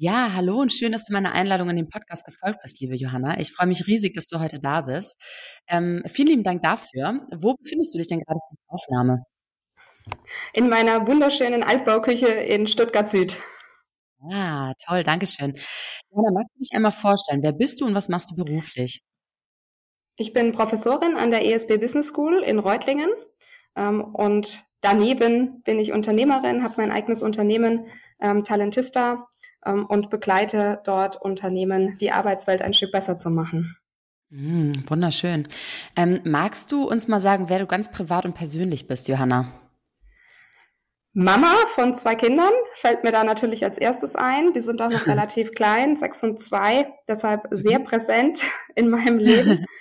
Ja, hallo und schön, dass du meiner Einladung in den Podcast gefolgt bist, liebe Johanna. Ich freue mich riesig, dass du heute da bist. Ähm, vielen lieben Dank dafür. Wo befindest du dich denn gerade für die Aufnahme? In meiner wunderschönen Altbauküche in Stuttgart Süd. Ah, toll, danke schön. Johanna, magst du dich einmal vorstellen? Wer bist du und was machst du beruflich? Ich bin Professorin an der ESB Business School in Reutlingen ähm, und daneben bin ich Unternehmerin, habe mein eigenes Unternehmen ähm, Talentista ähm, und begleite dort Unternehmen, die Arbeitswelt ein Stück besser zu machen. Mm, wunderschön. Ähm, magst du uns mal sagen, wer du ganz privat und persönlich bist, Johanna? Mama von zwei Kindern fällt mir da natürlich als erstes ein. Die sind auch noch relativ klein, sechs und zwei, deshalb sehr mhm. präsent in meinem Leben.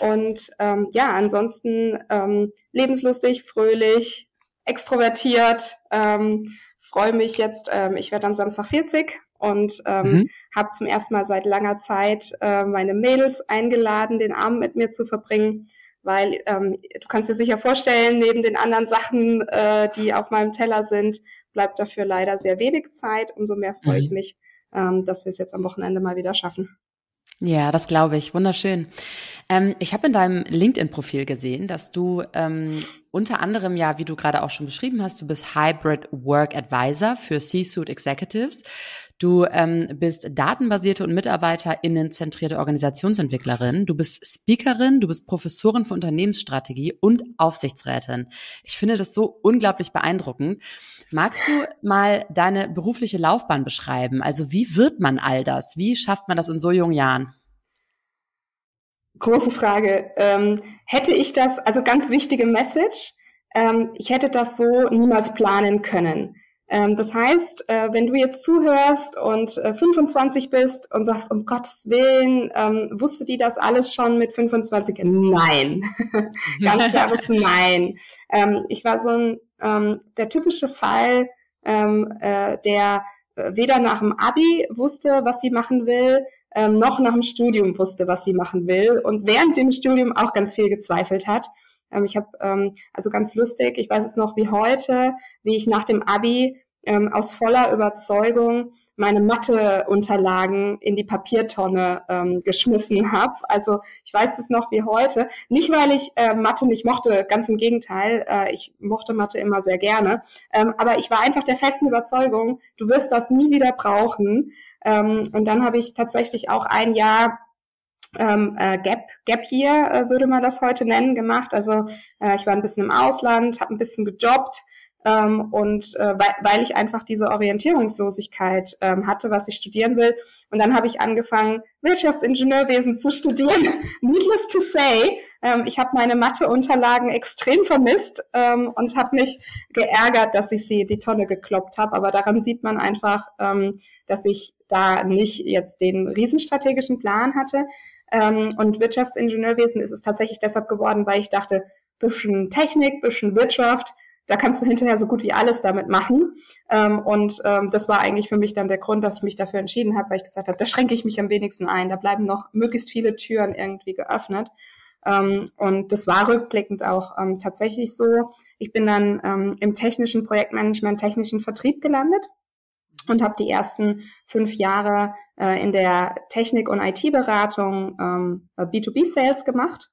Und ähm, ja, ansonsten ähm, lebenslustig, fröhlich, extrovertiert, ähm, freue mich jetzt, ähm, ich werde am Samstag 40 und ähm, mhm. habe zum ersten Mal seit langer Zeit äh, meine Mädels eingeladen, den Abend mit mir zu verbringen, weil ähm, du kannst dir sicher vorstellen, neben den anderen Sachen, äh, die auf meinem Teller sind, bleibt dafür leider sehr wenig Zeit. Umso mehr freue mhm. ich mich, ähm, dass wir es jetzt am Wochenende mal wieder schaffen. Ja, das glaube ich. Wunderschön. Ähm, ich habe in deinem LinkedIn-Profil gesehen, dass du ähm, unter anderem ja, wie du gerade auch schon beschrieben hast, du bist Hybrid Work Advisor für C-Suite Executives. Du ähm, bist datenbasierte und MitarbeiterInnen-zentrierte Organisationsentwicklerin. Du bist Speakerin, du bist Professorin für Unternehmensstrategie und Aufsichtsrätin. Ich finde das so unglaublich beeindruckend. Magst du mal deine berufliche Laufbahn beschreiben? Also wie wird man all das? Wie schafft man das in so jungen Jahren? Große Frage. Ähm, hätte ich das, also ganz wichtige Message, ähm, ich hätte das so niemals planen können. Ähm, das heißt, äh, wenn du jetzt zuhörst und äh, 25 bist und sagst, um Gottes Willen, ähm, wusste die das alles schon mit 25? Nein. Ganz klares Nein. Ähm, ich war so ein, der typische Fall, äh, der äh, weder nach dem Abi wusste, was sie machen will, noch nach dem Studium wusste, was sie machen will und während dem Studium auch ganz viel gezweifelt hat. Ähm, ich habe ähm, also ganz lustig, ich weiß es noch wie heute, wie ich nach dem Abi ähm, aus voller Überzeugung meine Matheunterlagen in die Papiertonne ähm, geschmissen habe. Also ich weiß es noch wie heute. Nicht, weil ich äh, Mathe nicht mochte, ganz im Gegenteil. Äh, ich mochte Mathe immer sehr gerne. Ähm, aber ich war einfach der festen Überzeugung, du wirst das nie wieder brauchen. Ähm, und dann habe ich tatsächlich auch ein Jahr ähm, äh, Gap, Gap Year, äh, würde man das heute nennen, gemacht. Also äh, ich war ein bisschen im Ausland, habe ein bisschen gejobbt ähm, und äh, weil, weil ich einfach diese Orientierungslosigkeit ähm, hatte, was ich studieren will. Und dann habe ich angefangen, Wirtschaftsingenieurwesen zu studieren. Needless to say, ähm, ich habe meine Matheunterlagen extrem vermisst ähm, und habe mich geärgert, dass ich sie die Tonne gekloppt habe. Aber daran sieht man einfach, ähm, dass ich da nicht jetzt den riesenstrategischen Plan hatte. Ähm, und Wirtschaftsingenieurwesen ist es tatsächlich deshalb geworden, weil ich dachte, bisschen Technik, bisschen Wirtschaft, da kannst du hinterher so gut wie alles damit machen. Ähm, und ähm, das war eigentlich für mich dann der Grund, dass ich mich dafür entschieden habe, weil ich gesagt habe, da schränke ich mich am wenigsten ein. Da bleiben noch möglichst viele Türen irgendwie geöffnet. Ähm, und das war rückblickend auch ähm, tatsächlich so. Ich bin dann ähm, im technischen Projektmanagement, technischen Vertrieb gelandet und habe die ersten fünf Jahre äh, in der Technik- und IT-Beratung ähm, B2B-Sales gemacht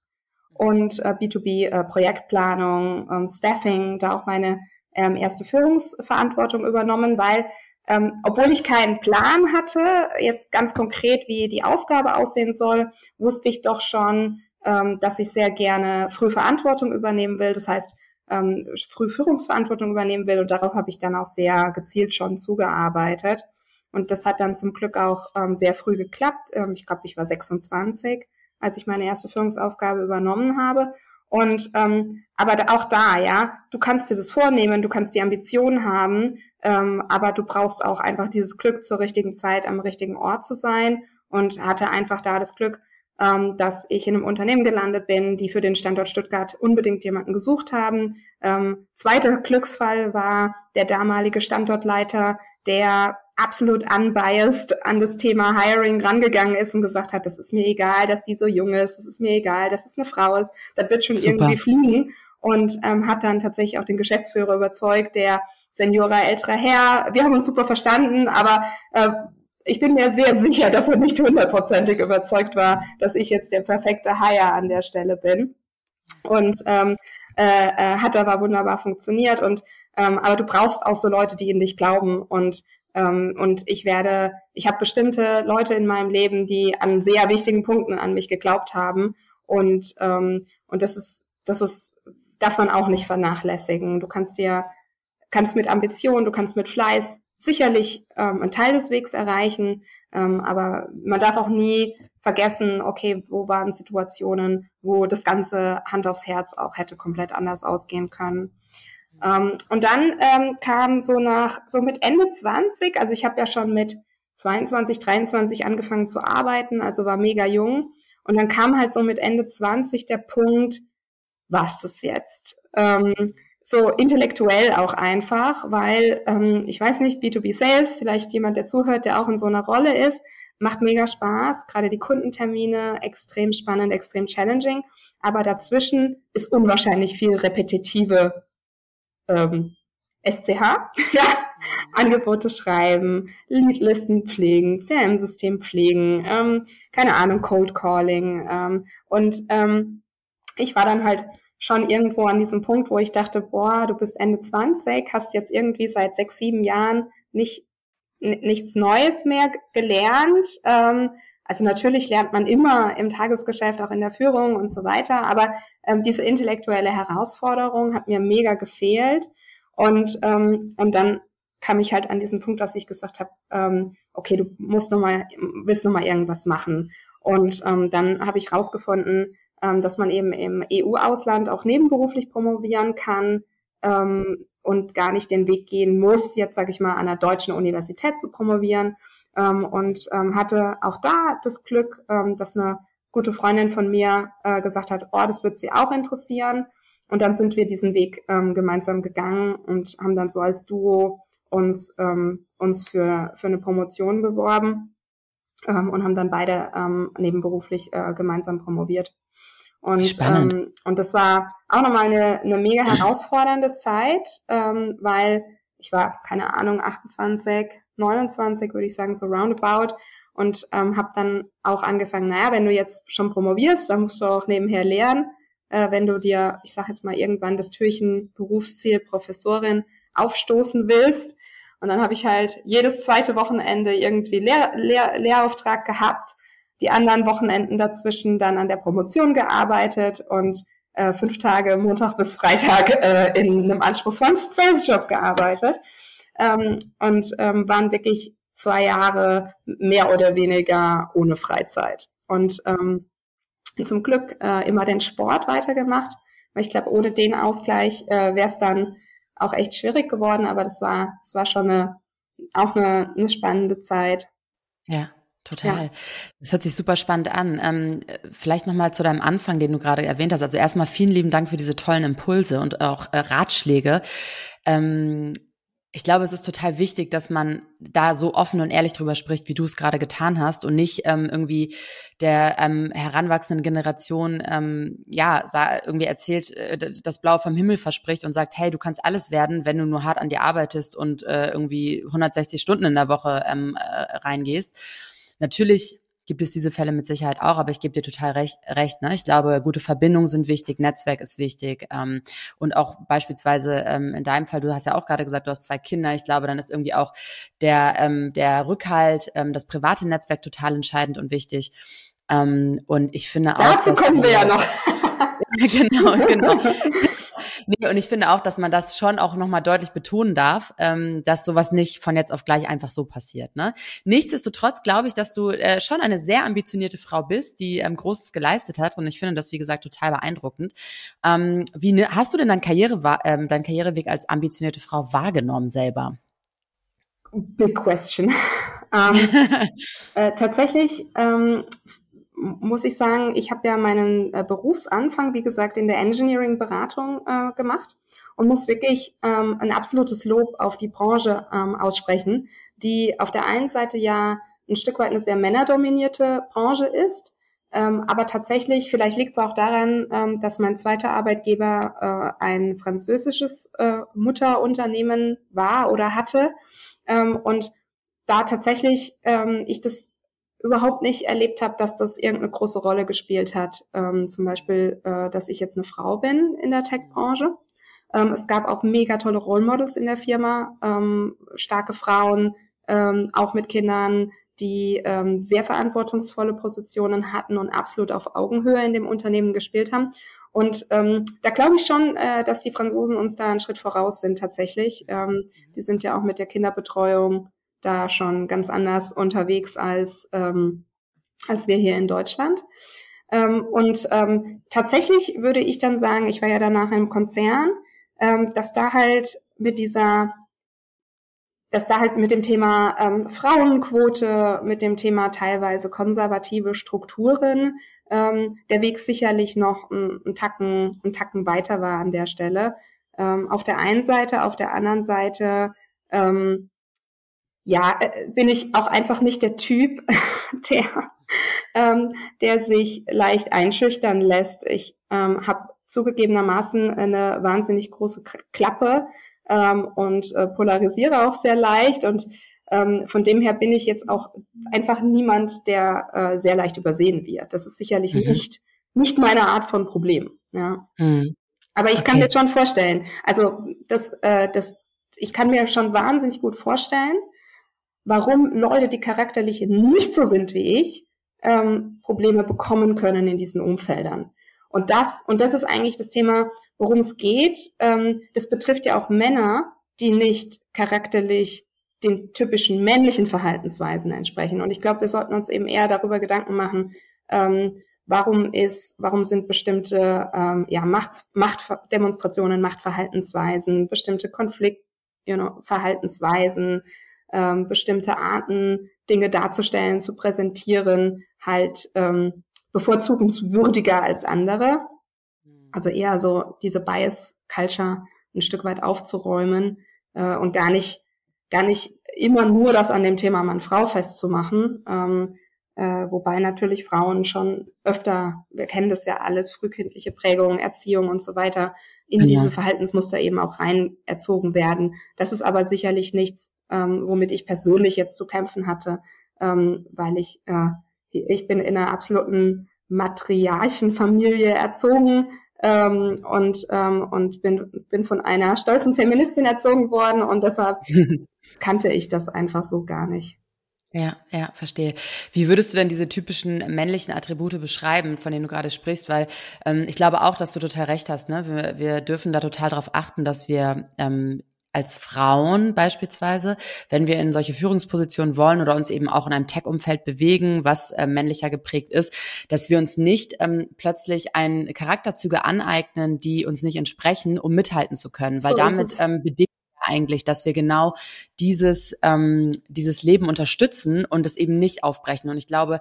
und äh, B2B-Projektplanung, äh, ähm, Staffing, da auch meine ähm, erste Führungsverantwortung übernommen, weil ähm, obwohl ich keinen Plan hatte, jetzt ganz konkret, wie die Aufgabe aussehen soll, wusste ich doch schon, ähm, dass ich sehr gerne früh Verantwortung übernehmen will. Das heißt, ähm, früh Führungsverantwortung übernehmen will und darauf habe ich dann auch sehr gezielt schon zugearbeitet. Und das hat dann zum Glück auch ähm, sehr früh geklappt. Ähm, ich glaube, ich war 26 als ich meine erste Führungsaufgabe übernommen habe. Und ähm, aber auch da, ja, du kannst dir das vornehmen, du kannst die Ambition haben, ähm, aber du brauchst auch einfach dieses Glück zur richtigen Zeit am richtigen Ort zu sein und hatte einfach da das Glück, ähm, dass ich in einem Unternehmen gelandet bin, die für den Standort Stuttgart unbedingt jemanden gesucht haben. Ähm, zweiter Glücksfall war der damalige Standortleiter, der absolut unbiased an das Thema Hiring rangegangen ist und gesagt hat, das ist mir egal, dass sie so jung ist, das ist mir egal, dass es eine Frau ist, das wird schon Super. irgendwie fliegen. Und ähm, hat dann tatsächlich auch den Geschäftsführer überzeugt, der Seniora älterer Herr. Wir haben uns super verstanden, aber äh, ich bin mir sehr sicher, dass er nicht hundertprozentig überzeugt war, dass ich jetzt der perfekte Hire an der Stelle bin. Und ähm, äh, äh, hat aber wunderbar funktioniert. Und ähm, aber du brauchst auch so Leute, die in dich glauben. Und ähm, und ich werde, ich habe bestimmte Leute in meinem Leben, die an sehr wichtigen Punkten an mich geglaubt haben. Und, ähm, und das ist, das ist, darf man auch nicht vernachlässigen. Du kannst dir, kannst mit Ambition, du kannst mit Fleiß sicherlich ähm, einen Teil des Wegs erreichen, ähm, aber man darf auch nie vergessen, okay, wo waren Situationen, wo das ganze Hand aufs Herz auch hätte komplett anders ausgehen können. Ähm, und dann ähm, kam so nach, so mit Ende 20, also ich habe ja schon mit 22, 23 angefangen zu arbeiten, also war mega jung. Und dann kam halt so mit Ende 20 der Punkt, was das jetzt? Ähm, so intellektuell auch einfach, weil ähm, ich weiß nicht, B2B Sales, vielleicht jemand, der zuhört, der auch in so einer Rolle ist, macht mega Spaß, gerade die Kundentermine, extrem spannend, extrem challenging, aber dazwischen ist unwahrscheinlich viel repetitive ähm, SCH, Angebote schreiben, Leadlisten pflegen, CRM-System pflegen, ähm, keine Ahnung, Cold Calling. Ähm, und ähm, ich war dann halt schon irgendwo an diesem Punkt, wo ich dachte, boah, du bist Ende 20, hast jetzt irgendwie seit sechs, sieben Jahren nicht nichts Neues mehr gelernt. Ähm, also natürlich lernt man immer im Tagesgeschäft, auch in der Führung und so weiter, aber ähm, diese intellektuelle Herausforderung hat mir mega gefehlt. Und, ähm, und dann kam ich halt an diesen Punkt, dass ich gesagt habe, ähm, okay, du musst noch mal, willst noch mal irgendwas machen. Und ähm, dann habe ich rausgefunden, ähm, dass man eben im EU-Ausland auch nebenberuflich promovieren kann ähm, und gar nicht den Weg gehen muss, jetzt sage ich mal, an einer deutschen Universität zu promovieren ähm, und ähm, hatte auch da das Glück, ähm, dass eine gute Freundin von mir äh, gesagt hat, oh, das wird sie auch interessieren. Und dann sind wir diesen Weg ähm, gemeinsam gegangen und haben dann so als Duo uns, uns für, für eine Promotion beworben und haben dann beide nebenberuflich äh, gemeinsam promoviert. Und, ähm, und das war auch nochmal eine, eine mega herausfordernde Zeit, ähm, weil ich war, keine Ahnung, 28, 29, würde ich sagen, so roundabout. Und ähm, habe dann auch angefangen, naja, wenn du jetzt schon promovierst, dann musst du auch nebenher lernen. Äh, wenn du dir, ich sage jetzt mal, irgendwann das Türchen Berufsziel Professorin aufstoßen willst. Und dann habe ich halt jedes zweite Wochenende irgendwie Lehr Lehr Lehrauftrag gehabt, die anderen Wochenenden dazwischen dann an der Promotion gearbeitet und äh, fünf Tage Montag bis Freitag äh, in einem anspruchsvollen Sales-Job gearbeitet ähm, und ähm, waren wirklich zwei Jahre mehr oder weniger ohne Freizeit. Und ähm, zum Glück äh, immer den Sport weitergemacht, weil ich glaube, ohne den Ausgleich äh, wäre es dann auch echt schwierig geworden, aber das war, das war schon eine, auch eine, eine spannende Zeit. Ja. Total. Ja. Das hört sich super spannend an. Ähm, vielleicht nochmal zu deinem Anfang, den du gerade erwähnt hast. Also erstmal vielen lieben Dank für diese tollen Impulse und auch äh, Ratschläge. Ähm, ich glaube, es ist total wichtig, dass man da so offen und ehrlich drüber spricht, wie du es gerade getan hast und nicht ähm, irgendwie der ähm, heranwachsenden Generation ähm, ja irgendwie erzählt, äh, das Blau vom Himmel verspricht und sagt, hey, du kannst alles werden, wenn du nur hart an dir arbeitest und äh, irgendwie 160 Stunden in der Woche ähm, äh, reingehst. Natürlich gibt es diese Fälle mit Sicherheit auch, aber ich gebe dir total recht. recht ne? Ich glaube, gute Verbindungen sind wichtig, Netzwerk ist wichtig ähm, und auch beispielsweise ähm, in deinem Fall, du hast ja auch gerade gesagt, du hast zwei Kinder. Ich glaube, dann ist irgendwie auch der ähm, der Rückhalt, ähm, das private Netzwerk total entscheidend und wichtig. Ähm, und ich finde auch, dazu kommen wir ja noch. genau, genau. Nee, und ich finde auch, dass man das schon auch nochmal deutlich betonen darf, ähm, dass sowas nicht von jetzt auf gleich einfach so passiert. Ne? Nichtsdestotrotz glaube ich, dass du äh, schon eine sehr ambitionierte Frau bist, die ähm, Großes geleistet hat. Und ich finde das, wie gesagt, total beeindruckend. Ähm, wie ne, hast du denn dein Karriere, ähm, deinen Karriereweg als ambitionierte Frau wahrgenommen selber? Big question. ähm, äh, tatsächlich ähm, muss ich sagen, ich habe ja meinen äh, Berufsanfang, wie gesagt, in der Engineering-Beratung äh, gemacht und muss wirklich ähm, ein absolutes Lob auf die Branche ähm, aussprechen, die auf der einen Seite ja ein Stück weit eine sehr männerdominierte Branche ist, ähm, aber tatsächlich, vielleicht liegt es auch daran, ähm, dass mein zweiter Arbeitgeber äh, ein französisches äh, Mutterunternehmen war oder hatte ähm, und da tatsächlich ähm, ich das überhaupt nicht erlebt habe, dass das irgendeine große Rolle gespielt hat. Ähm, zum Beispiel, äh, dass ich jetzt eine Frau bin in der Tech-Branche. Ähm, es gab auch mega tolle Role Models in der Firma, ähm, starke Frauen, ähm, auch mit Kindern, die ähm, sehr verantwortungsvolle Positionen hatten und absolut auf Augenhöhe in dem Unternehmen gespielt haben. Und ähm, da glaube ich schon, äh, dass die Franzosen uns da einen Schritt voraus sind tatsächlich. Ähm, die sind ja auch mit der Kinderbetreuung da schon ganz anders unterwegs als, ähm, als wir hier in Deutschland. Ähm, und ähm, tatsächlich würde ich dann sagen, ich war ja danach im Konzern, ähm, dass da halt mit dieser dass da halt mit dem Thema ähm, Frauenquote, mit dem Thema teilweise konservative Strukturen ähm, der Weg sicherlich noch ein, ein, Tacken, ein Tacken weiter war an der Stelle. Ähm, auf der einen Seite, auf der anderen Seite ähm, ja, äh, bin ich auch einfach nicht der Typ, der, ähm, der sich leicht einschüchtern lässt. Ich ähm, habe zugegebenermaßen eine wahnsinnig große Klappe ähm, und äh, polarisiere auch sehr leicht und ähm, von dem her bin ich jetzt auch einfach niemand, der äh, sehr leicht übersehen wird. Das ist sicherlich mhm. nicht, nicht meine Art von Problem. Ja. Mhm. Aber ich okay. kann mir schon vorstellen, also das, äh, das, ich kann mir schon wahnsinnig gut vorstellen, warum Leute, die charakterlich nicht so sind wie ich, ähm, Probleme bekommen können in diesen Umfeldern. Und das, und das ist eigentlich das Thema, worum es geht. Ähm, das betrifft ja auch Männer, die nicht charakterlich den typischen männlichen Verhaltensweisen entsprechen. Und ich glaube, wir sollten uns eben eher darüber Gedanken machen, ähm, warum ist, warum sind bestimmte ähm, ja, Macht, Machtdemonstrationen, Machtverhaltensweisen, bestimmte Konflikt, you know, ähm, bestimmte Arten, Dinge darzustellen, zu präsentieren, halt ähm, bevorzugungswürdiger als andere. Mhm. Also eher so diese Bias Culture ein Stück weit aufzuräumen äh, und gar nicht gar nicht immer nur das an dem Thema Mann-Frau festzumachen. Ähm, äh, wobei natürlich Frauen schon öfter, wir kennen das ja alles, frühkindliche Prägung, Erziehung und so weiter, in ja. diese Verhaltensmuster eben auch rein erzogen werden. Das ist aber sicherlich nichts, ähm, womit ich persönlich jetzt zu kämpfen hatte, ähm, weil ich, äh, ich bin in einer absoluten Matriarchenfamilie erzogen ähm, und, ähm, und bin, bin von einer stolzen Feministin erzogen worden und deshalb kannte ich das einfach so gar nicht. Ja, ja, verstehe. Wie würdest du denn diese typischen männlichen Attribute beschreiben, von denen du gerade sprichst? Weil ähm, ich glaube auch, dass du total recht hast. Ne? Wir, wir dürfen da total darauf achten, dass wir ähm, als Frauen beispielsweise, wenn wir in solche Führungspositionen wollen oder uns eben auch in einem Tech-Umfeld bewegen, was äh, männlicher geprägt ist, dass wir uns nicht ähm, plötzlich ein Charakterzüge aneignen, die uns nicht entsprechen, um mithalten zu können, weil so damit ähm, bedingt eigentlich, dass wir genau dieses, ähm, dieses Leben unterstützen und es eben nicht aufbrechen. Und ich glaube,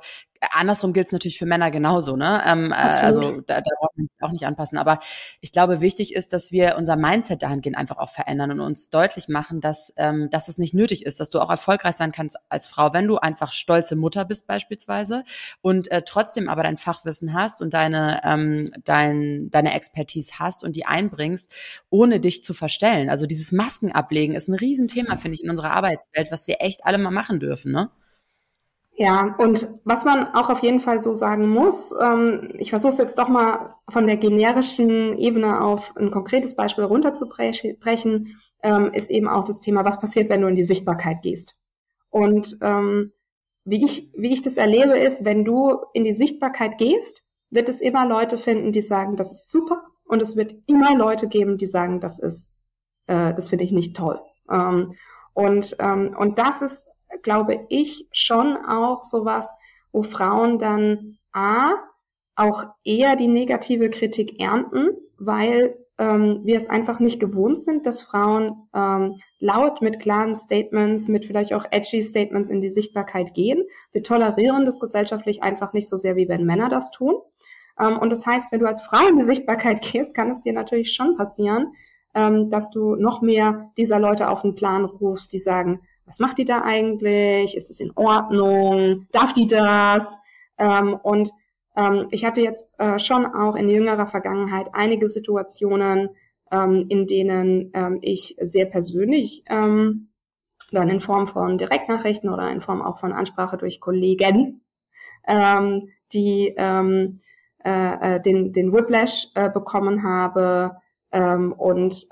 andersrum gilt es natürlich für Männer genauso, ne? Ähm, äh, also da, da braucht man sich auch nicht anpassen. Aber ich glaube, wichtig ist, dass wir unser Mindset dahingehend einfach auch verändern und uns deutlich machen, dass, ähm, dass es nicht nötig ist, dass du auch erfolgreich sein kannst als Frau, wenn du einfach stolze Mutter bist beispielsweise und äh, trotzdem aber dein Fachwissen hast und deine, ähm, dein, deine Expertise hast und die einbringst, ohne dich zu verstellen. Also dieses Masken ablegen ist ein Riesenthema, finde ich, in unserer Arbeitswelt, was wir echt alle mal machen dürfen, ne? Ja, und was man auch auf jeden Fall so sagen muss, ähm, ich versuche es jetzt doch mal von der generischen Ebene auf ein konkretes Beispiel runterzubrechen, ähm, ist eben auch das Thema, was passiert, wenn du in die Sichtbarkeit gehst. Und ähm, wie, ich, wie ich das erlebe, ist, wenn du in die Sichtbarkeit gehst, wird es immer Leute finden, die sagen, das ist super, und es wird immer Leute geben, die sagen, das ist, äh, das finde ich nicht toll. Ähm, und, ähm, und das ist, glaube ich, schon auch sowas, wo Frauen dann A, auch eher die negative Kritik ernten, weil ähm, wir es einfach nicht gewohnt sind, dass Frauen ähm, laut mit klaren Statements, mit vielleicht auch edgy Statements in die Sichtbarkeit gehen. Wir tolerieren das gesellschaftlich einfach nicht so sehr, wie wenn Männer das tun. Ähm, und das heißt, wenn du als Frau in die Sichtbarkeit gehst, kann es dir natürlich schon passieren, ähm, dass du noch mehr dieser Leute auf den Plan rufst, die sagen, was macht die da eigentlich? Ist es in Ordnung? Darf die das? Ähm, und ähm, ich hatte jetzt äh, schon auch in jüngerer Vergangenheit einige Situationen, ähm, in denen ähm, ich sehr persönlich ähm, dann in Form von Direktnachrichten oder in Form auch von Ansprache durch Kollegen, ähm, die äh, äh den, den Whiplash äh, bekommen habe und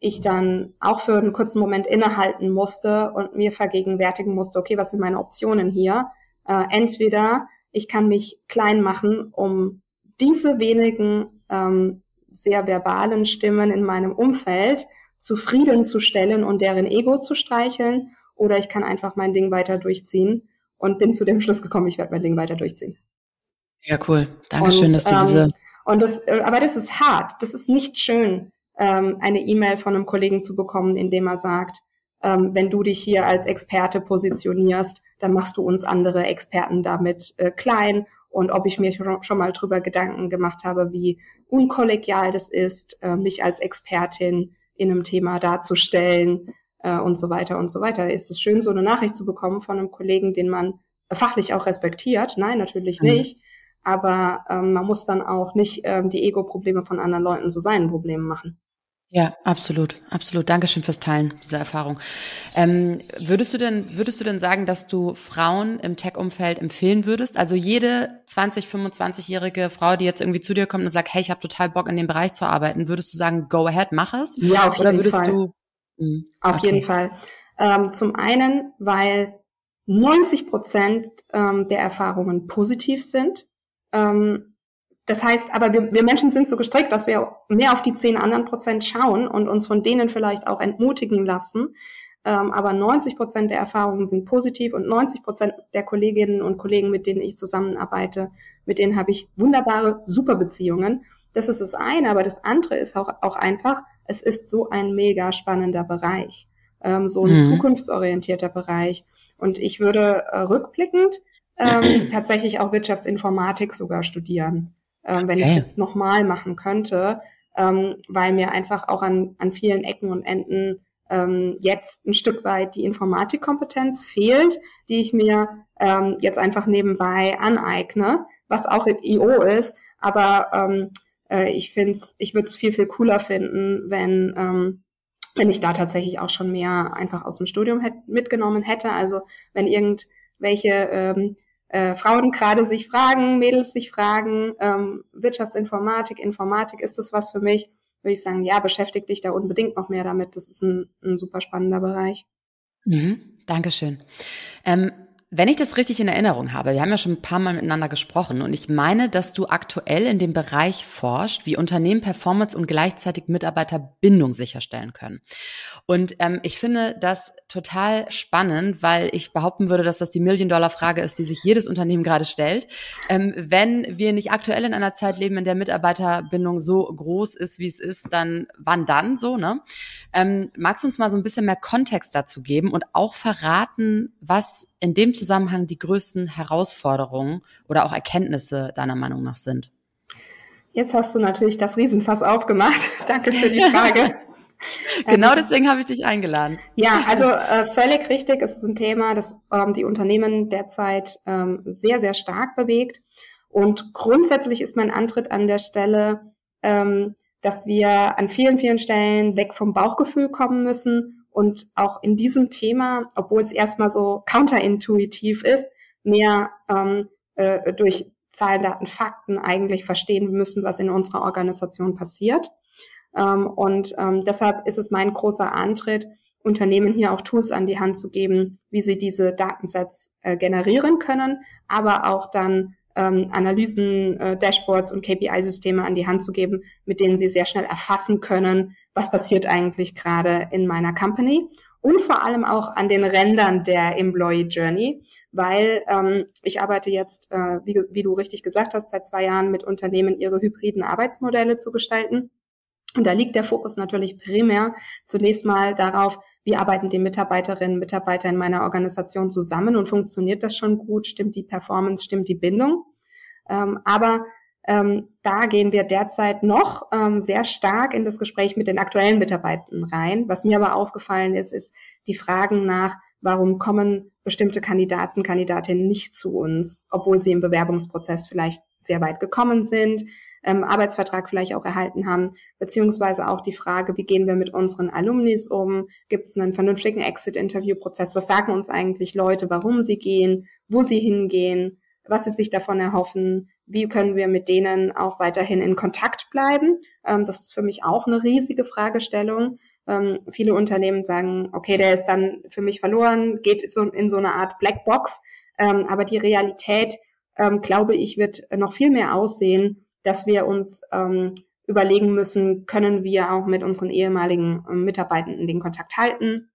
ich dann auch für einen kurzen Moment innehalten musste und mir vergegenwärtigen musste, okay, was sind meine Optionen hier? Äh, entweder ich kann mich klein machen, um diese wenigen ähm, sehr verbalen Stimmen in meinem Umfeld zufriedenzustellen und deren Ego zu streicheln, oder ich kann einfach mein Ding weiter durchziehen und bin zu dem Schluss gekommen, ich werde mein Ding weiter durchziehen. Ja, cool. Dankeschön, und, dass du diese. Ähm, und das, äh, aber das ist hart. Das ist nicht schön, ähm, eine E-Mail von einem Kollegen zu bekommen, in dem er sagt, ähm, wenn du dich hier als Experte positionierst, dann machst du uns andere Experten damit äh, klein. Und ob ich mir schon mal drüber Gedanken gemacht habe, wie unkollegial das ist, äh, mich als Expertin in einem Thema darzustellen äh, und so weiter und so weiter. Ist es schön, so eine Nachricht zu bekommen von einem Kollegen, den man fachlich auch respektiert? Nein, natürlich mhm. nicht. Aber ähm, man muss dann auch nicht ähm, die Ego-Probleme von anderen Leuten zu seinen Problemen machen. Ja, absolut, absolut. Dankeschön fürs Teilen dieser Erfahrung. Ähm, würdest du denn, würdest du denn sagen, dass du Frauen im Tech-Umfeld empfehlen würdest? Also jede 20, 25-jährige Frau, die jetzt irgendwie zu dir kommt und sagt, hey, ich habe total Bock in dem Bereich zu arbeiten, würdest du sagen, go ahead, mach es? Ja, auf jeden Oder würdest Fall. du? Mh, hm, auf okay. jeden Fall. Ähm, zum einen, weil 90 Prozent ähm, der Erfahrungen positiv sind. Ähm, das heißt, aber wir, wir Menschen sind so gestrickt, dass wir mehr auf die zehn anderen Prozent schauen und uns von denen vielleicht auch entmutigen lassen. Ähm, aber 90 Prozent der Erfahrungen sind positiv und 90 Prozent der Kolleginnen und Kollegen, mit denen ich zusammenarbeite, mit denen habe ich wunderbare, super Beziehungen. Das ist das eine, aber das andere ist auch, auch einfach, es ist so ein mega spannender Bereich, ähm, so ein mhm. zukunftsorientierter Bereich. Und ich würde äh, rückblickend ähm, tatsächlich auch Wirtschaftsinformatik sogar studieren ähm, wenn okay. ich es jetzt nochmal machen könnte, ähm, weil mir einfach auch an, an vielen Ecken und Enden ähm, jetzt ein Stück weit die Informatikkompetenz fehlt, die ich mir ähm, jetzt einfach nebenbei aneigne, was auch IO ist. Aber ähm, äh, ich finde ich würde es viel, viel cooler finden, wenn, ähm, wenn ich da tatsächlich auch schon mehr einfach aus dem Studium mitgenommen hätte. Also wenn irgendwelche ähm, äh, Frauen gerade sich fragen, Mädels sich fragen, ähm, Wirtschaftsinformatik, Informatik, ist das was für mich? Würde ich sagen, ja, beschäftige dich da unbedingt noch mehr damit. Das ist ein, ein super spannender Bereich. Mhm, Dankeschön. Ähm, wenn ich das richtig in Erinnerung habe, wir haben ja schon ein paar Mal miteinander gesprochen und ich meine, dass du aktuell in dem Bereich forscht, wie Unternehmen Performance und gleichzeitig Mitarbeiterbindung sicherstellen können. Und ähm, ich finde das total spannend, weil ich behaupten würde, dass das die Million-Dollar-Frage ist, die sich jedes Unternehmen gerade stellt. Ähm, wenn wir nicht aktuell in einer Zeit leben, in der Mitarbeiterbindung so groß ist, wie es ist, dann wann dann so, ne? Ähm, magst du uns mal so ein bisschen mehr Kontext dazu geben und auch verraten, was in dem Zusammenhang die größten Herausforderungen oder auch Erkenntnisse deiner Meinung nach sind? Jetzt hast du natürlich das Riesenfass aufgemacht. Danke für die Frage. genau deswegen habe ich dich eingeladen. Ja, also äh, völlig richtig. Es ist ein Thema, das ähm, die Unternehmen derzeit ähm, sehr, sehr stark bewegt. Und grundsätzlich ist mein Antritt an der Stelle, ähm, dass wir an vielen, vielen Stellen weg vom Bauchgefühl kommen müssen und auch in diesem Thema, obwohl es erstmal so counterintuitiv ist, mehr ähm, äh, durch Zahlen, Daten, Fakten eigentlich verstehen müssen, was in unserer Organisation passiert. Ähm, und ähm, deshalb ist es mein großer Antritt, Unternehmen hier auch Tools an die Hand zu geben, wie sie diese Datensets äh, generieren können, aber auch dann ähm, Analysen, äh, Dashboards und KPI-Systeme an die Hand zu geben, mit denen sie sehr schnell erfassen können, was passiert eigentlich gerade in meiner Company und vor allem auch an den Rändern der Employee Journey, weil ähm, ich arbeite jetzt, äh, wie, wie du richtig gesagt hast, seit zwei Jahren mit Unternehmen, ihre hybriden Arbeitsmodelle zu gestalten. Und da liegt der Fokus natürlich primär zunächst mal darauf, wie arbeiten die Mitarbeiterinnen und Mitarbeiter in meiner Organisation zusammen und funktioniert das schon gut? Stimmt die Performance, stimmt die Bindung? Ähm, aber ähm, da gehen wir derzeit noch ähm, sehr stark in das Gespräch mit den aktuellen Mitarbeitern rein. Was mir aber aufgefallen ist, ist die Fragen nach, warum kommen bestimmte Kandidaten, Kandidatinnen nicht zu uns, obwohl sie im Bewerbungsprozess vielleicht sehr weit gekommen sind ähm, Arbeitsvertrag vielleicht auch erhalten haben, beziehungsweise auch die Frage, wie gehen wir mit unseren Alumnis um? Gibt es einen vernünftigen Exit-Interview-Prozess? Was sagen uns eigentlich Leute, warum sie gehen, wo sie hingehen, was sie sich davon erhoffen? Wie können wir mit denen auch weiterhin in Kontakt bleiben? Ähm, das ist für mich auch eine riesige Fragestellung. Ähm, viele Unternehmen sagen, okay, der ist dann für mich verloren, geht so in so eine Art Blackbox. Ähm, aber die Realität, ähm, glaube ich, wird noch viel mehr aussehen, dass wir uns ähm, überlegen müssen, können wir auch mit unseren ehemaligen äh, Mitarbeitenden den Kontakt halten?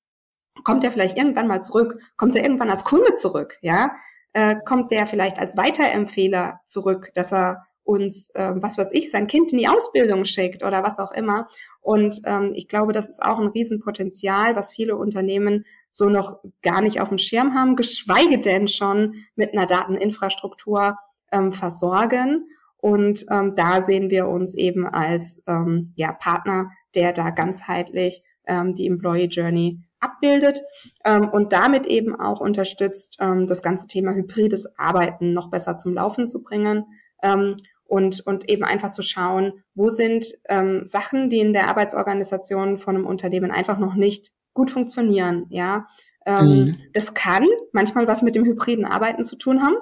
Kommt er vielleicht irgendwann mal zurück? Kommt er irgendwann als Kunde zurück? Ja, äh, kommt der vielleicht als Weiterempfehler zurück, dass er uns, äh, was weiß ich, sein Kind in die Ausbildung schickt oder was auch immer. Und ähm, ich glaube, das ist auch ein Riesenpotenzial, was viele Unternehmen so noch gar nicht auf dem Schirm haben, geschweige denn schon mit einer Dateninfrastruktur ähm, versorgen. Und ähm, da sehen wir uns eben als ähm, ja, Partner, der da ganzheitlich ähm, die Employee Journey abbildet ähm, und damit eben auch unterstützt, ähm, das ganze Thema hybrides Arbeiten noch besser zum Laufen zu bringen ähm, und, und eben einfach zu schauen, wo sind ähm, Sachen, die in der Arbeitsorganisation von einem Unternehmen einfach noch nicht gut funktionieren. Ja, ähm, mhm. das kann manchmal was mit dem hybriden Arbeiten zu tun haben.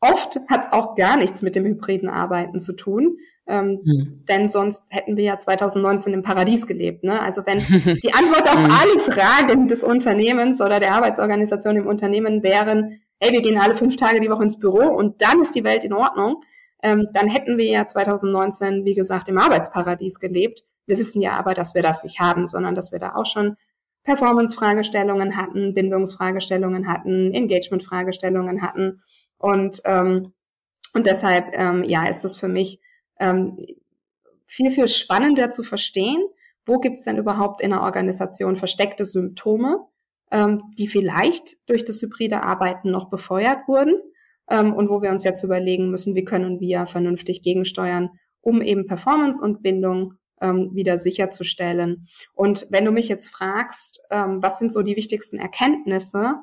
Oft hat es auch gar nichts mit dem hybriden Arbeiten zu tun. Ähm, hm. Denn sonst hätten wir ja 2019 im Paradies gelebt. Ne? Also wenn die Antwort auf hm. alle Fragen des Unternehmens oder der Arbeitsorganisation im Unternehmen wären, hey, wir gehen alle fünf Tage die Woche ins Büro und dann ist die Welt in Ordnung, ähm, dann hätten wir ja 2019, wie gesagt, im Arbeitsparadies gelebt. Wir wissen ja aber, dass wir das nicht haben, sondern dass wir da auch schon Performance-Fragestellungen hatten, Bindungsfragestellungen hatten, Engagement-Fragestellungen hatten. Und, ähm, und deshalb, ähm, ja, ist es für mich ähm, viel, viel spannender zu verstehen, wo gibt es denn überhaupt in der Organisation versteckte Symptome, ähm, die vielleicht durch das hybride Arbeiten noch befeuert wurden ähm, und wo wir uns jetzt überlegen müssen, wie können wir vernünftig gegensteuern, um eben Performance und Bindung ähm, wieder sicherzustellen. Und wenn du mich jetzt fragst, ähm, was sind so die wichtigsten Erkenntnisse,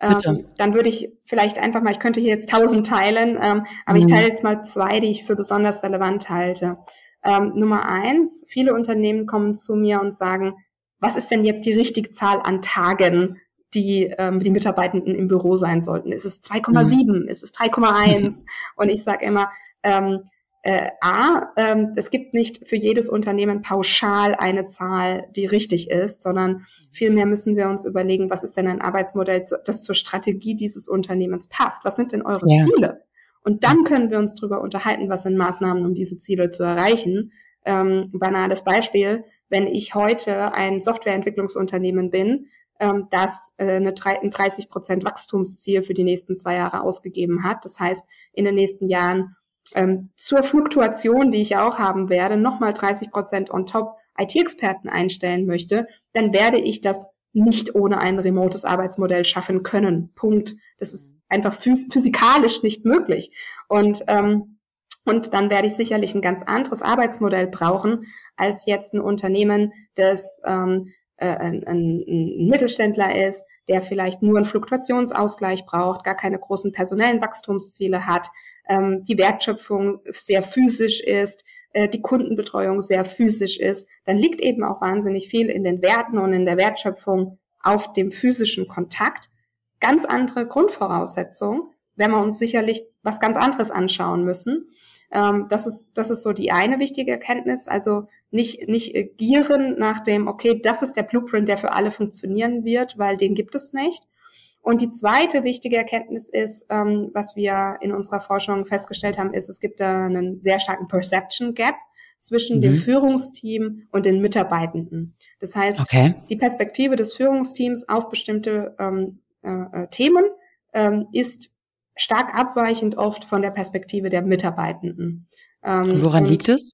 ähm, dann würde ich vielleicht einfach mal, ich könnte hier jetzt tausend teilen, ähm, aber mhm. ich teile jetzt mal zwei, die ich für besonders relevant halte. Ähm, Nummer eins, viele Unternehmen kommen zu mir und sagen, was ist denn jetzt die richtige Zahl an Tagen, die ähm, die Mitarbeitenden im Büro sein sollten? Ist es 2,7? Mhm. Ist es 3,1? und ich sage immer, ähm, äh, A, ähm, es gibt nicht für jedes Unternehmen pauschal eine Zahl, die richtig ist, sondern vielmehr müssen wir uns überlegen, was ist denn ein Arbeitsmodell, das zur Strategie dieses Unternehmens passt? Was sind denn eure ja. Ziele? Und dann können wir uns darüber unterhalten, was sind Maßnahmen, um diese Ziele zu erreichen. Ähm, banales Beispiel, wenn ich heute ein Softwareentwicklungsunternehmen bin, ähm, das äh, eine, ein 30 Prozent Wachstumsziel für die nächsten zwei Jahre ausgegeben hat. Das heißt, in den nächsten Jahren ähm, zur Fluktuation, die ich auch haben werde, nochmal 30 Prozent on top IT-Experten einstellen möchte, dann werde ich das nicht ohne ein remotes Arbeitsmodell schaffen können. Punkt. Das ist einfach phys physikalisch nicht möglich. Und, ähm, und dann werde ich sicherlich ein ganz anderes Arbeitsmodell brauchen, als jetzt ein Unternehmen, das ähm, äh, ein, ein, ein Mittelständler ist, der vielleicht nur einen Fluktuationsausgleich braucht, gar keine großen personellen Wachstumsziele hat, ähm, die Wertschöpfung sehr physisch ist, äh, die Kundenbetreuung sehr physisch ist, dann liegt eben auch wahnsinnig viel in den Werten und in der Wertschöpfung auf dem physischen Kontakt. Ganz andere Grundvoraussetzungen, wenn wir uns sicherlich was ganz anderes anschauen müssen. Ähm, das ist, das ist so die eine wichtige Erkenntnis. Also nicht, nicht gieren nach dem, okay, das ist der Blueprint, der für alle funktionieren wird, weil den gibt es nicht. Und die zweite wichtige Erkenntnis ist, ähm, was wir in unserer Forschung festgestellt haben, ist, es gibt da einen sehr starken Perception Gap zwischen mhm. dem Führungsteam und den Mitarbeitenden. Das heißt, okay. die Perspektive des Führungsteams auf bestimmte ähm, äh, äh, Themen ähm, ist stark abweichend oft von der Perspektive der Mitarbeitenden. Ähm, woran liegt es?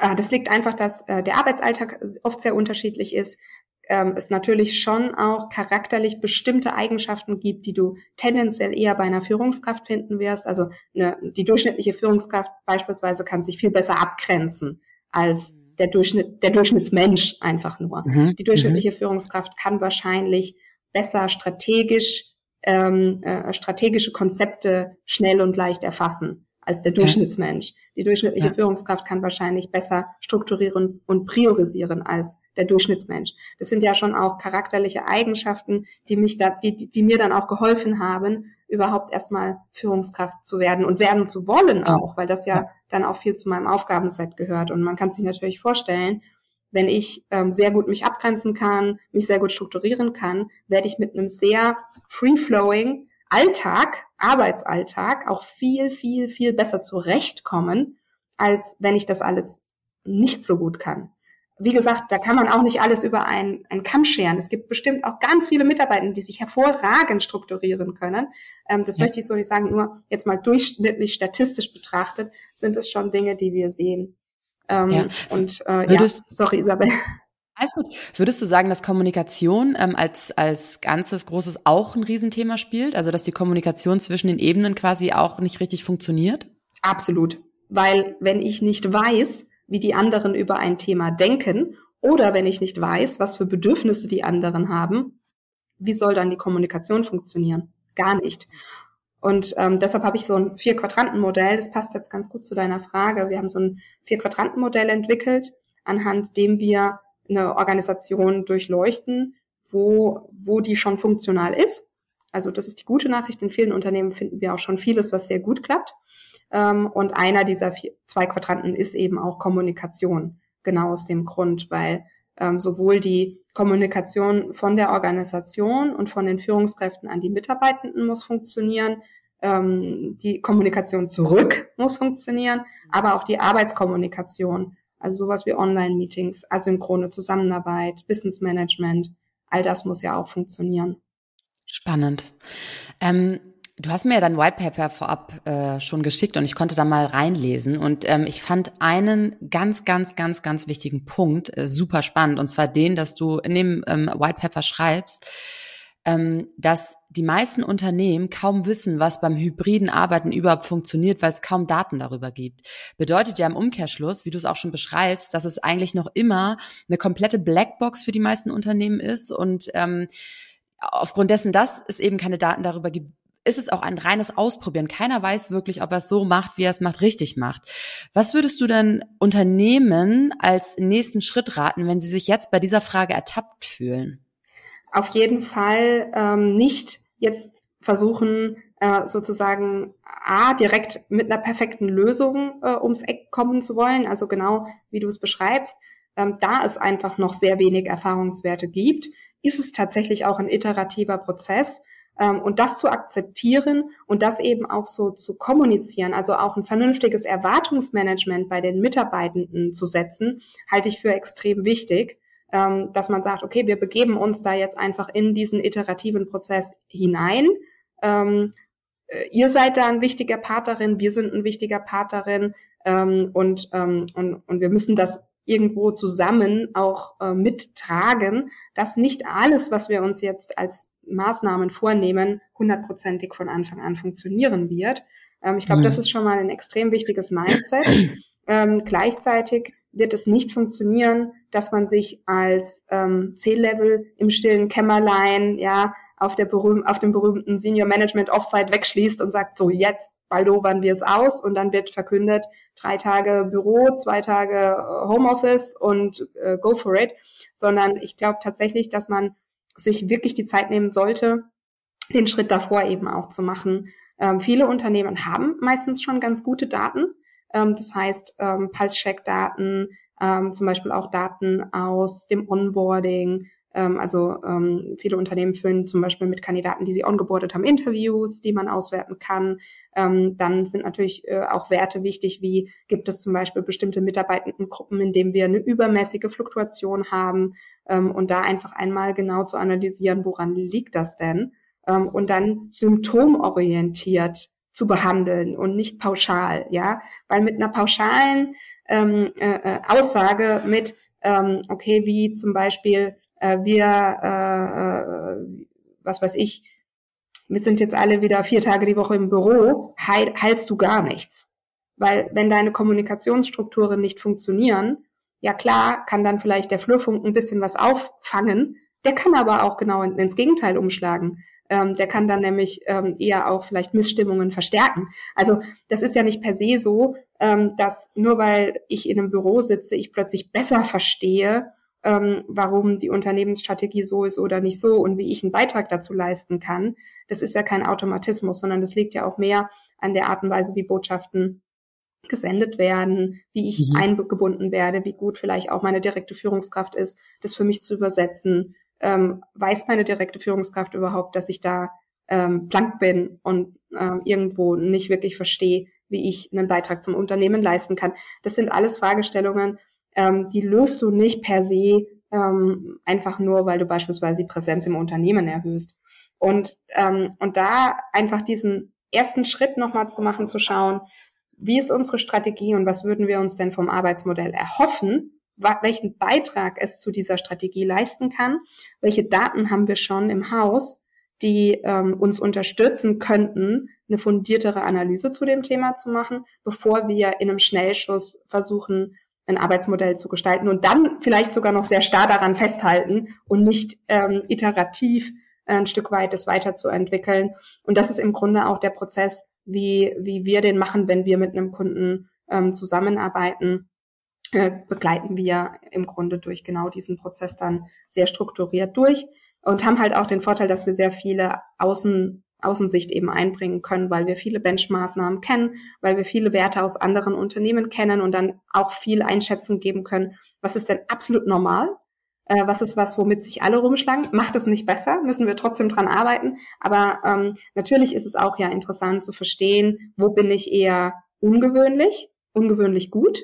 Äh, das liegt einfach, dass äh, der Arbeitsalltag oft sehr unterschiedlich ist ähm, es natürlich schon auch charakterlich bestimmte Eigenschaften gibt, die du tendenziell eher bei einer Führungskraft finden wirst. Also eine, die durchschnittliche Führungskraft beispielsweise kann sich viel besser abgrenzen als der Durchschnitt, der Durchschnittsmensch einfach nur. Mhm. Die durchschnittliche mhm. Führungskraft kann wahrscheinlich besser strategisch ähm, äh, strategische Konzepte schnell und leicht erfassen als der Durchschnittsmensch. Die durchschnittliche ja. Führungskraft kann wahrscheinlich besser strukturieren und priorisieren als der Durchschnittsmensch. Das sind ja schon auch charakterliche Eigenschaften, die mich da, die, die mir dann auch geholfen haben, überhaupt erstmal Führungskraft zu werden und werden zu wollen auch, weil das ja dann auch viel zu meinem Aufgabenset gehört. Und man kann sich natürlich vorstellen, wenn ich ähm, sehr gut mich abgrenzen kann, mich sehr gut strukturieren kann, werde ich mit einem sehr free-flowing Alltag, Arbeitsalltag auch viel, viel, viel besser zurechtkommen, als wenn ich das alles nicht so gut kann wie gesagt, da kann man auch nicht alles über einen, einen Kamm scheren. Es gibt bestimmt auch ganz viele Mitarbeiter, die sich hervorragend strukturieren können. Ähm, das ja. möchte ich so nicht sagen, nur jetzt mal durchschnittlich statistisch betrachtet, sind es schon Dinge, die wir sehen. Ähm, ja. Und äh, Würdest, ja, sorry, Isabel. Alles gut. Würdest du sagen, dass Kommunikation ähm, als, als ganzes Großes auch ein Riesenthema spielt? Also dass die Kommunikation zwischen den Ebenen quasi auch nicht richtig funktioniert? Absolut. Weil wenn ich nicht weiß, wie die anderen über ein Thema denken oder wenn ich nicht weiß, was für Bedürfnisse die anderen haben, wie soll dann die Kommunikation funktionieren? Gar nicht. Und ähm, deshalb habe ich so ein Vier-Quadranten-Modell, das passt jetzt ganz gut zu deiner Frage. Wir haben so ein Vier-Quadranten-Modell entwickelt, anhand dem wir eine Organisation durchleuchten, wo, wo die schon funktional ist. Also das ist die gute Nachricht. In vielen Unternehmen finden wir auch schon vieles, was sehr gut klappt. Ähm, und einer dieser vier, zwei Quadranten ist eben auch Kommunikation. Genau aus dem Grund, weil ähm, sowohl die Kommunikation von der Organisation und von den Führungskräften an die Mitarbeitenden muss funktionieren, ähm, die Kommunikation zurück muss funktionieren, aber auch die Arbeitskommunikation, also sowas wie Online-Meetings, asynchrone Zusammenarbeit, Wissensmanagement, all das muss ja auch funktionieren. Spannend. Ähm, Du hast mir ja dein White Paper vorab äh, schon geschickt und ich konnte da mal reinlesen und ähm, ich fand einen ganz, ganz, ganz, ganz wichtigen Punkt äh, super spannend und zwar den, dass du in dem ähm, White Paper schreibst, ähm, dass die meisten Unternehmen kaum wissen, was beim hybriden Arbeiten überhaupt funktioniert, weil es kaum Daten darüber gibt. Bedeutet ja im Umkehrschluss, wie du es auch schon beschreibst, dass es eigentlich noch immer eine komplette Blackbox für die meisten Unternehmen ist und ähm, aufgrund dessen, dass es eben keine Daten darüber gibt, ist es auch ein reines Ausprobieren. Keiner weiß wirklich, ob er es so macht, wie er es macht, richtig macht. Was würdest du denn Unternehmen als nächsten Schritt raten, wenn sie sich jetzt bei dieser Frage ertappt fühlen? Auf jeden Fall ähm, nicht jetzt versuchen, äh, sozusagen A, direkt mit einer perfekten Lösung äh, ums Eck kommen zu wollen, also genau wie du es beschreibst. Ähm, da es einfach noch sehr wenig Erfahrungswerte gibt, ist es tatsächlich auch ein iterativer Prozess und das zu akzeptieren und das eben auch so zu kommunizieren, also auch ein vernünftiges Erwartungsmanagement bei den Mitarbeitenden zu setzen, halte ich für extrem wichtig, ähm, dass man sagt, okay, wir begeben uns da jetzt einfach in diesen iterativen Prozess hinein. Ähm, äh, ihr seid da ein wichtiger Partnerin, wir sind ein wichtiger Partnerin ähm, und, ähm, und, und wir müssen das irgendwo zusammen auch äh, mittragen, dass nicht alles, was wir uns jetzt als Maßnahmen vornehmen, hundertprozentig von Anfang an funktionieren wird. Ähm, ich glaube, mhm. das ist schon mal ein extrem wichtiges Mindset. Ähm, gleichzeitig wird es nicht funktionieren, dass man sich als ähm, C-Level im stillen Kämmerlein, ja, auf, der berühm auf dem berühmten Senior Management Offsite wegschließt und sagt, so jetzt baldobern wir es aus und dann wird verkündet, drei Tage Büro, zwei Tage äh, Homeoffice und äh, go for it, sondern ich glaube tatsächlich, dass man sich wirklich die Zeit nehmen sollte, den Schritt davor eben auch zu machen. Ähm, viele Unternehmen haben meistens schon ganz gute Daten. Ähm, das heißt, ähm, Pulse-Check-Daten, ähm, zum Beispiel auch Daten aus dem Onboarding, Ähm, also ähm, viele Unternehmen führen zum Beispiel mit Kandidaten, die sie ongeboardet haben, Interviews, die man auswerten kann. Ähm, dann sind natürlich äh, auch Werte wichtig, wie gibt es zum Beispiel bestimmte Mitarbeitendengruppen, in denen wir eine übermäßige Fluktuation haben ähm, und da einfach einmal genau zu analysieren, woran liegt das denn? Ähm, und dann symptomorientiert zu behandeln und nicht pauschal, ja, weil mit einer pauschalen ähm, äh, äh Aussage mit ähm, okay, wie zum Beispiel äh, wir, äh, äh, was weiß ich, wir sind jetzt alle wieder vier Tage die Woche im Büro, heil, heilst du gar nichts. Weil wenn deine Kommunikationsstrukturen nicht funktionieren, ja klar, kann dann vielleicht der Flurfunk ein bisschen was auffangen, der kann aber auch genau ins Gegenteil umschlagen. Ähm, der kann dann nämlich ähm, eher auch vielleicht Missstimmungen verstärken. Also das ist ja nicht per se so, ähm, dass nur weil ich in einem Büro sitze, ich plötzlich besser verstehe, ähm, warum die Unternehmensstrategie so ist oder nicht so und wie ich einen Beitrag dazu leisten kann. Das ist ja kein Automatismus, sondern das liegt ja auch mehr an der Art und Weise, wie Botschaften gesendet werden, wie ich mhm. eingebunden werde, wie gut vielleicht auch meine direkte Führungskraft ist, das für mich zu übersetzen. Ähm, weiß meine direkte Führungskraft überhaupt, dass ich da ähm, blank bin und ähm, irgendwo nicht wirklich verstehe, wie ich einen Beitrag zum Unternehmen leisten kann. Das sind alles Fragestellungen, ähm, die löst du nicht per se ähm, einfach nur, weil du beispielsweise die Präsenz im Unternehmen erhöhst. Und, ähm, und da einfach diesen ersten Schritt nochmal zu machen, zu schauen, wie ist unsere Strategie und was würden wir uns denn vom Arbeitsmodell erhoffen, welchen Beitrag es zu dieser Strategie leisten kann, welche Daten haben wir schon im Haus, die ähm, uns unterstützen könnten, eine fundiertere Analyse zu dem Thema zu machen, bevor wir in einem Schnellschuss versuchen, ein Arbeitsmodell zu gestalten und dann vielleicht sogar noch sehr starr daran festhalten und nicht ähm, iterativ ein Stück weit das weiterzuentwickeln. Und das ist im Grunde auch der Prozess, wie, wie wir den machen, wenn wir mit einem Kunden ähm, zusammenarbeiten. Äh, begleiten wir im Grunde durch genau diesen Prozess dann sehr strukturiert durch und haben halt auch den Vorteil, dass wir sehr viele Außen Außensicht eben einbringen können, weil wir viele Benchmaßnahmen kennen, weil wir viele Werte aus anderen Unternehmen kennen und dann auch viel Einschätzung geben können. Was ist denn absolut normal? Äh, was ist was, womit sich alle rumschlagen? Macht es nicht besser? Müssen wir trotzdem dran arbeiten? Aber ähm, natürlich ist es auch ja interessant zu verstehen, wo bin ich eher ungewöhnlich, ungewöhnlich gut,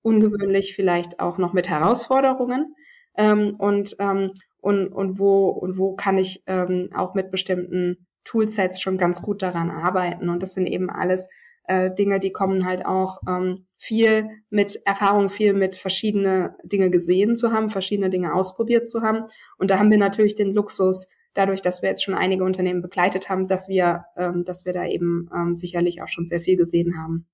ungewöhnlich vielleicht auch noch mit Herausforderungen ähm, und ähm, und, und wo und wo kann ich ähm, auch mit bestimmten Toolsets schon ganz gut daran arbeiten. Und das sind eben alles äh, Dinge, die kommen halt auch ähm, viel mit Erfahrung, viel mit verschiedene Dinge gesehen zu haben, verschiedene Dinge ausprobiert zu haben. Und da haben wir natürlich den Luxus, dadurch, dass wir jetzt schon einige Unternehmen begleitet haben, dass wir, ähm, dass wir da eben ähm, sicherlich auch schon sehr viel gesehen haben.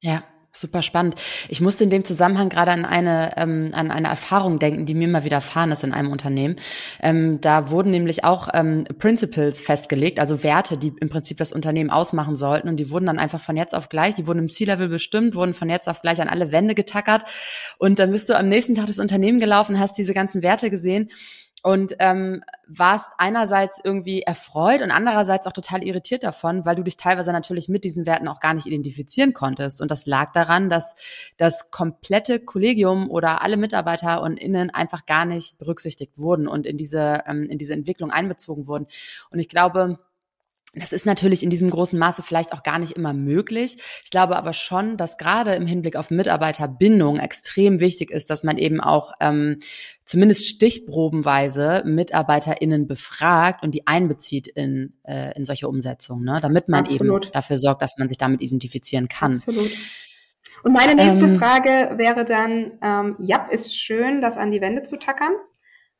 Ja, Super spannend. Ich musste in dem Zusammenhang gerade an eine ähm, an eine Erfahrung denken, die mir mal widerfahren ist in einem Unternehmen. Ähm, da wurden nämlich auch ähm, Principles festgelegt, also Werte, die im Prinzip das Unternehmen ausmachen sollten, und die wurden dann einfach von jetzt auf gleich, die wurden im C-Level bestimmt, wurden von jetzt auf gleich an alle Wände getackert. Und dann bist du am nächsten Tag das Unternehmen gelaufen, hast diese ganzen Werte gesehen und ähm, warst einerseits irgendwie erfreut und andererseits auch total irritiert davon, weil du dich teilweise natürlich mit diesen Werten auch gar nicht identifizieren konntest. Und das lag daran, dass das komplette Kollegium oder alle Mitarbeiter und Innen einfach gar nicht berücksichtigt wurden und in diese, ähm, in diese Entwicklung einbezogen wurden. Und ich glaube, das ist natürlich in diesem großen Maße vielleicht auch gar nicht immer möglich. Ich glaube aber schon, dass gerade im Hinblick auf Mitarbeiterbindung extrem wichtig ist, dass man eben auch ähm, zumindest stichprobenweise MitarbeiterInnen befragt und die einbezieht in, äh, in solche Umsetzungen, ne? damit man Absolut. eben dafür sorgt, dass man sich damit identifizieren kann. Absolut. Und meine nächste ähm, Frage wäre dann, ähm, ja, ist schön, das an die Wände zu tackern.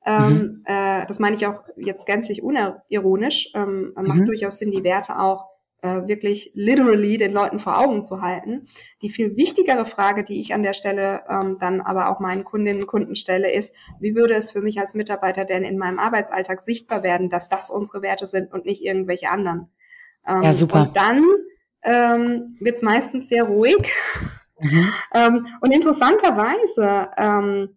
Ähm, mhm. äh, das meine ich auch jetzt gänzlich unironisch. Ähm, macht mhm. durchaus Sinn, die Werte auch äh, wirklich literally den Leuten vor Augen zu halten. Die viel wichtigere Frage, die ich an der Stelle ähm, dann aber auch meinen Kundinnen und Kunden stelle, ist, wie würde es für mich als Mitarbeiter denn in meinem Arbeitsalltag sichtbar werden, dass das unsere Werte sind und nicht irgendwelche anderen? Ähm, ja, super. Und dann ähm, wird es meistens sehr ruhig. Mhm. Ähm, und interessanterweise ähm,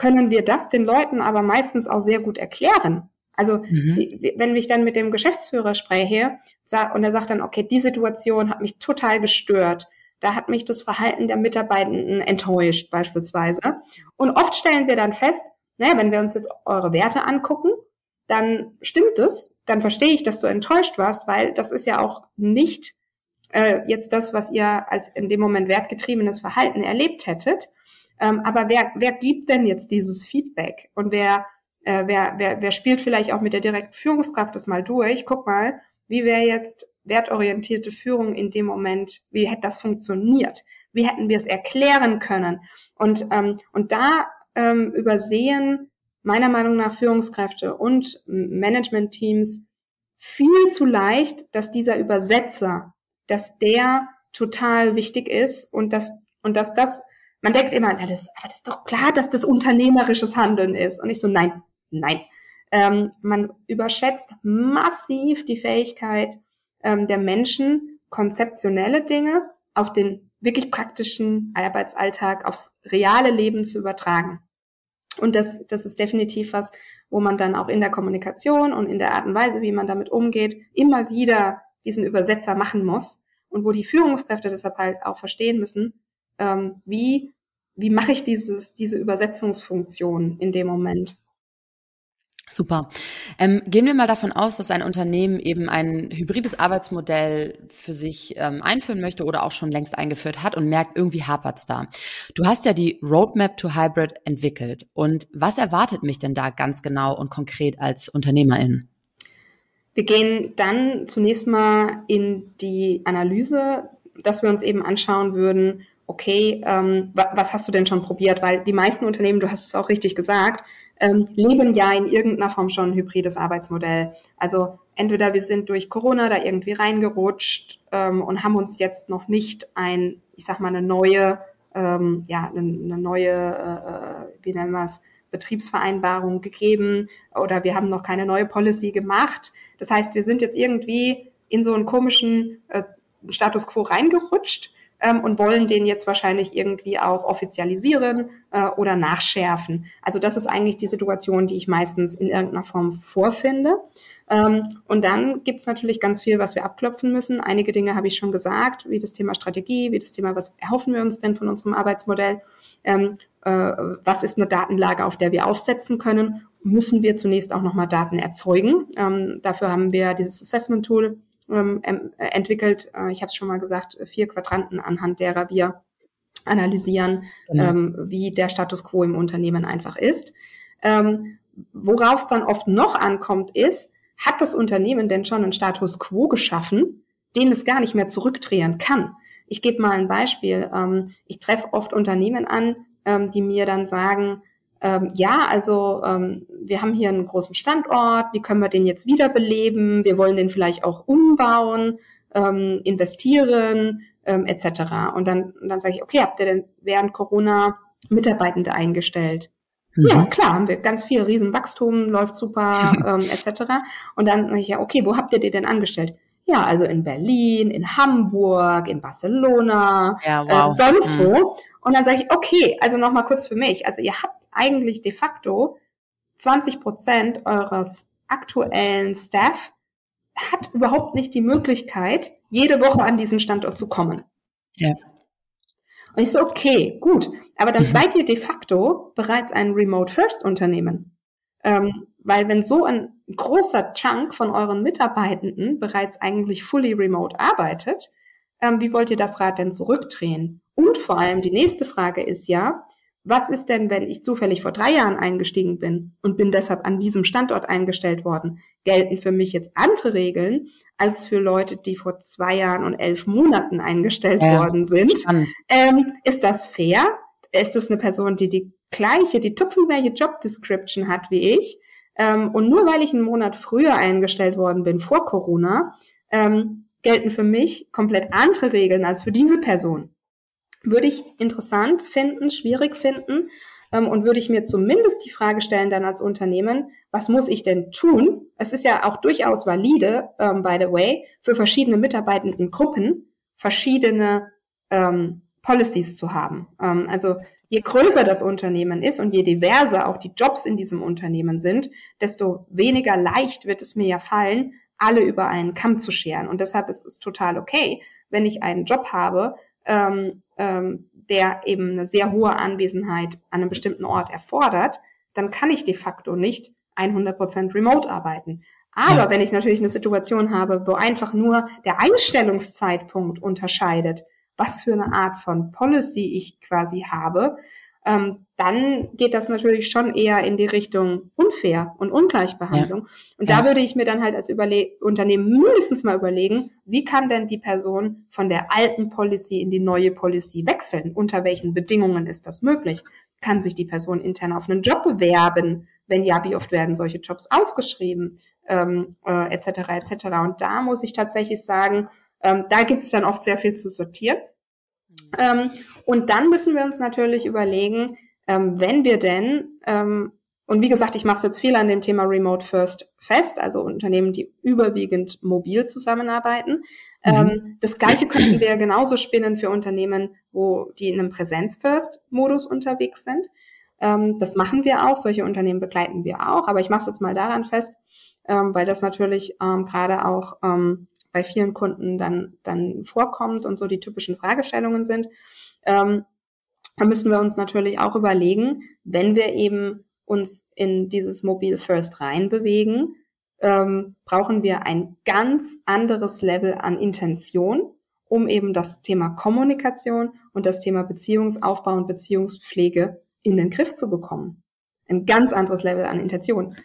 können wir das den Leuten aber meistens auch sehr gut erklären. Also mhm. die, wenn ich dann mit dem Geschäftsführer spreche und er sagt dann, okay, die Situation hat mich total gestört. Da hat mich das Verhalten der Mitarbeitenden enttäuscht beispielsweise. Und oft stellen wir dann fest, naja, wenn wir uns jetzt eure Werte angucken, dann stimmt es, dann verstehe ich, dass du enttäuscht warst, weil das ist ja auch nicht äh, jetzt das, was ihr als in dem Moment wertgetriebenes Verhalten erlebt hättet. Ähm, aber wer, wer gibt denn jetzt dieses Feedback? Und wer, äh, wer, wer, wer spielt vielleicht auch mit der direkten Führungskraft das mal durch? Guck mal, wie wäre jetzt wertorientierte Führung in dem Moment, wie hätte das funktioniert? Wie hätten wir es erklären können? Und, ähm, und da ähm, übersehen meiner Meinung nach Führungskräfte und Managementteams viel zu leicht, dass dieser Übersetzer, dass der total wichtig ist und dass, und dass das, man denkt immer, na, das, aber das ist doch klar, dass das unternehmerisches Handeln ist. Und ich so, nein, nein. Ähm, man überschätzt massiv die Fähigkeit ähm, der Menschen, konzeptionelle Dinge auf den wirklich praktischen Arbeitsalltag, aufs reale Leben zu übertragen. Und das, das ist definitiv was, wo man dann auch in der Kommunikation und in der Art und Weise, wie man damit umgeht, immer wieder diesen Übersetzer machen muss und wo die Führungskräfte deshalb halt auch verstehen müssen, ähm, wie, wie mache ich dieses, diese Übersetzungsfunktion in dem Moment. Super. Ähm, gehen wir mal davon aus, dass ein Unternehmen eben ein hybrides Arbeitsmodell für sich ähm, einführen möchte oder auch schon längst eingeführt hat und merkt, irgendwie hapert's da. Du hast ja die Roadmap to Hybrid entwickelt. Und was erwartet mich denn da ganz genau und konkret als Unternehmerin? Wir gehen dann zunächst mal in die Analyse, dass wir uns eben anschauen würden, okay, ähm, was hast du denn schon probiert? Weil die meisten Unternehmen, du hast es auch richtig gesagt, ähm, leben ja in irgendeiner Form schon ein hybrides Arbeitsmodell. Also entweder wir sind durch Corona da irgendwie reingerutscht ähm, und haben uns jetzt noch nicht ein, ich sag mal, eine neue, ähm, ja, eine, eine neue, äh, äh, wie nennen wir es, Betriebsvereinbarung gegeben oder wir haben noch keine neue Policy gemacht. Das heißt, wir sind jetzt irgendwie in so einen komischen äh, Status quo reingerutscht ähm, und wollen den jetzt wahrscheinlich irgendwie auch offizialisieren äh, oder nachschärfen. Also das ist eigentlich die Situation, die ich meistens in irgendeiner Form vorfinde. Ähm, und dann gibt's natürlich ganz viel, was wir abklopfen müssen. Einige Dinge habe ich schon gesagt, wie das Thema Strategie, wie das Thema, was erhoffen wir uns denn von unserem Arbeitsmodell? Ähm, äh, was ist eine Datenlage, auf der wir aufsetzen können? Müssen wir zunächst auch nochmal Daten erzeugen? Ähm, dafür haben wir dieses Assessment Tool ähm, äh, entwickelt. Äh, ich habe es schon mal gesagt, vier Quadranten, anhand derer wir analysieren, genau. ähm, wie der Status quo im Unternehmen einfach ist. Ähm, Worauf es dann oft noch ankommt, ist, hat das Unternehmen denn schon einen Status quo geschaffen, den es gar nicht mehr zurückdrehen kann? Ich gebe mal ein Beispiel. Ähm, ich treffe oft Unternehmen an, ähm, die mir dann sagen, ähm, ja, also ähm, wir haben hier einen großen Standort, wie können wir den jetzt wiederbeleben? Wir wollen den vielleicht auch umbauen, ähm, investieren, ähm, etc. Und dann, und dann sage ich, okay, habt ihr denn während Corona Mitarbeitende eingestellt? Mhm. Ja, klar, haben wir ganz viel Riesenwachstum, läuft super, ähm, etc. Und dann sage ich, ja, okay, wo habt ihr die denn angestellt? Ja, also in Berlin, in Hamburg, in Barcelona, ja, wow. äh, sonst mhm. wo. Und dann sage ich, okay, also nochmal kurz für mich. Also ihr habt eigentlich de facto 20 Prozent eures aktuellen Staff hat überhaupt nicht die Möglichkeit, jede Woche an diesen Standort zu kommen. Ja. Und ich so, okay, gut, aber dann mhm. seid ihr de facto bereits ein Remote-First-Unternehmen. Ähm, weil wenn so ein großer Chunk von euren Mitarbeitenden bereits eigentlich fully remote arbeitet, ähm, wie wollt ihr das Rad denn zurückdrehen? Und vor allem die nächste Frage ist ja, was ist denn, wenn ich zufällig vor drei Jahren eingestiegen bin und bin deshalb an diesem Standort eingestellt worden? Gelten für mich jetzt andere Regeln als für Leute, die vor zwei Jahren und elf Monaten eingestellt ja, worden sind? Ähm, ist das fair? Ist es eine Person, die die gleiche, die tupfengleiche Job Description hat wie ich? Ähm, und nur weil ich einen Monat früher eingestellt worden bin vor Corona, ähm, gelten für mich komplett andere Regeln als für diese Person würde ich interessant finden, schwierig finden ähm, und würde ich mir zumindest die Frage stellen dann als Unternehmen, was muss ich denn tun? Es ist ja auch durchaus valide, ähm, by the way, für verschiedene mitarbeitenden Gruppen verschiedene ähm, Policies zu haben. Ähm, also je größer das Unternehmen ist und je diverser auch die Jobs in diesem Unternehmen sind, desto weniger leicht wird es mir ja fallen, alle über einen Kamm zu scheren. Und deshalb ist es total okay, wenn ich einen Job habe, ähm, ähm, der eben eine sehr hohe Anwesenheit an einem bestimmten Ort erfordert, dann kann ich de facto nicht 100% remote arbeiten. Aber ja. wenn ich natürlich eine Situation habe, wo einfach nur der Einstellungszeitpunkt unterscheidet, was für eine Art von Policy ich quasi habe, ähm, dann geht das natürlich schon eher in die Richtung unfair und Ungleichbehandlung. Ja. Und da würde ich mir dann halt als Überle Unternehmen mindestens mal überlegen, wie kann denn die Person von der alten Policy in die neue Policy wechseln? Unter welchen Bedingungen ist das möglich? Kann sich die Person intern auf einen Job bewerben? Wenn ja, wie oft werden solche Jobs ausgeschrieben? Ähm, äh, etc. etc. Und da muss ich tatsächlich sagen, ähm, da gibt es dann oft sehr viel zu sortieren. Mhm. Ähm, und dann müssen wir uns natürlich überlegen, ähm, wenn wir denn, ähm, und wie gesagt, ich mache es jetzt viel an dem Thema Remote First fest, also Unternehmen, die überwiegend mobil zusammenarbeiten. Mhm. Ähm, das gleiche könnten wir genauso spinnen für Unternehmen, wo die in einem Präsenz-First-Modus unterwegs sind. Ähm, das machen wir auch, solche Unternehmen begleiten wir auch, aber ich mache es jetzt mal daran fest, ähm, weil das natürlich ähm, gerade auch bei vielen Kunden dann, dann vorkommt und so die typischen Fragestellungen sind. Ähm, da müssen wir uns natürlich auch überlegen, wenn wir eben uns in dieses Mobil First reinbewegen, ähm, brauchen wir ein ganz anderes Level an Intention, um eben das Thema Kommunikation und das Thema Beziehungsaufbau und Beziehungspflege in den Griff zu bekommen. Ein ganz anderes Level an Intention.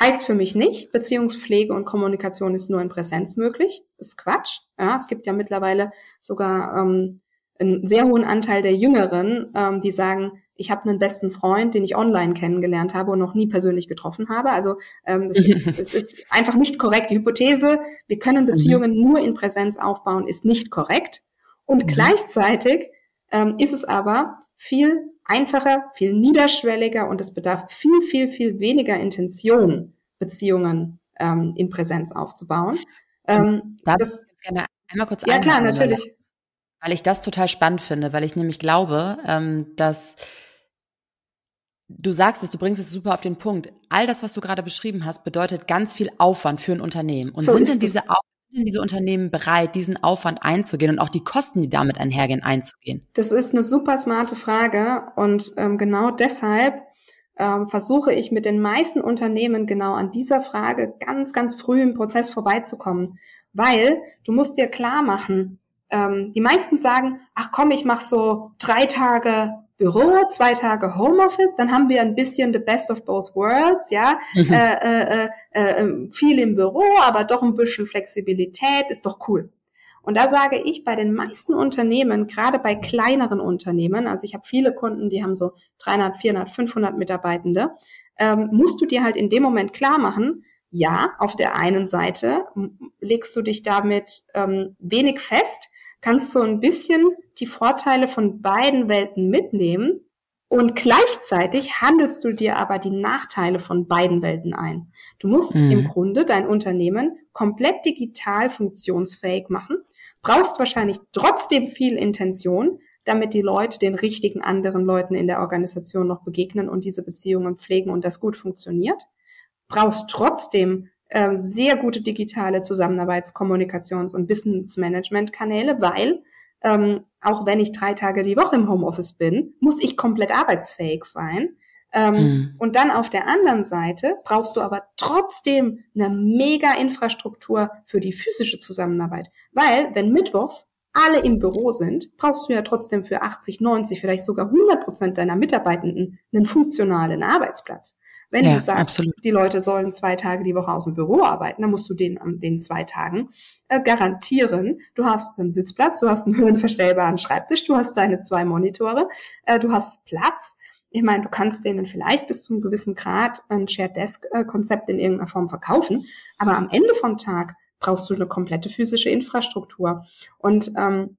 Heißt für mich nicht, Beziehungspflege und Kommunikation ist nur in Präsenz möglich. Ist Quatsch. Ja, es gibt ja mittlerweile sogar ähm, einen sehr hohen Anteil der Jüngeren, ähm, die sagen, ich habe einen besten Freund, den ich online kennengelernt habe und noch nie persönlich getroffen habe. Also ähm, das, ist, das ist einfach nicht korrekt. Die Hypothese, wir können mhm. Beziehungen mhm. nur in Präsenz aufbauen, ist nicht korrekt. Und mhm. gleichzeitig ähm, ist es aber viel einfacher, viel niederschwelliger und es bedarf viel, viel, viel weniger Intention, Beziehungen ähm, in Präsenz aufzubauen. Ähm, Darf das, ich gerne einmal kurz Ja, klar, natürlich. Weil ich das total spannend finde, weil ich nämlich glaube, ähm, dass du sagst es, du bringst es super auf den Punkt. All das, was du gerade beschrieben hast, bedeutet ganz viel Aufwand für ein Unternehmen. Und so sind denn diese, sind diese Unternehmen bereit, diesen Aufwand einzugehen und auch die Kosten, die damit einhergehen, einzugehen? Das ist eine super smarte Frage und ähm, genau deshalb ähm, versuche ich mit den meisten Unternehmen genau an dieser Frage ganz, ganz früh im Prozess vorbeizukommen. Weil du musst dir klar machen, ähm, die meisten sagen, ach komm, ich mache so drei Tage Büro, zwei Tage Homeoffice, dann haben wir ein bisschen the best of both worlds, ja, mhm. äh, äh, äh, ähm, viel im Büro, aber doch ein bisschen Flexibilität, ist doch cool. Und da sage ich bei den meisten Unternehmen, gerade bei kleineren Unternehmen, also ich habe viele Kunden, die haben so 300, 400, 500 Mitarbeitende, ähm, musst du dir halt in dem Moment klar machen, ja, auf der einen Seite legst du dich damit ähm, wenig fest, kannst du ein bisschen die Vorteile von beiden Welten mitnehmen und gleichzeitig handelst du dir aber die Nachteile von beiden Welten ein. Du musst mhm. im Grunde dein Unternehmen komplett digital funktionsfähig machen, brauchst wahrscheinlich trotzdem viel Intention, damit die Leute den richtigen anderen Leuten in der Organisation noch begegnen und diese Beziehungen pflegen und das gut funktioniert. Brauchst trotzdem äh, sehr gute digitale Zusammenarbeits-, Kommunikations- und Wissensmanagement-Kanäle, weil ähm, auch wenn ich drei Tage die Woche im Homeoffice bin, muss ich komplett arbeitsfähig sein. Ähm, mhm. Und dann auf der anderen Seite brauchst du aber trotzdem eine mega Infrastruktur für die physische Zusammenarbeit. Weil, wenn mittwochs alle im Büro sind, brauchst du ja trotzdem für 80, 90, vielleicht sogar 100 Prozent deiner Mitarbeitenden einen funktionalen Arbeitsplatz. Wenn ja, du sagst, absolut. die Leute sollen zwei Tage die Woche aus dem Büro arbeiten, dann musst du den an den zwei Tagen äh, garantieren, du hast einen Sitzplatz, du hast einen höhenverstellbaren Schreibtisch, du hast deine zwei Monitore, äh, du hast Platz. Ich meine, du kannst denen vielleicht bis zum gewissen Grad ein Shared Desk äh, Konzept in irgendeiner Form verkaufen, aber am Ende vom Tag brauchst du eine komplette physische Infrastruktur. Und ähm,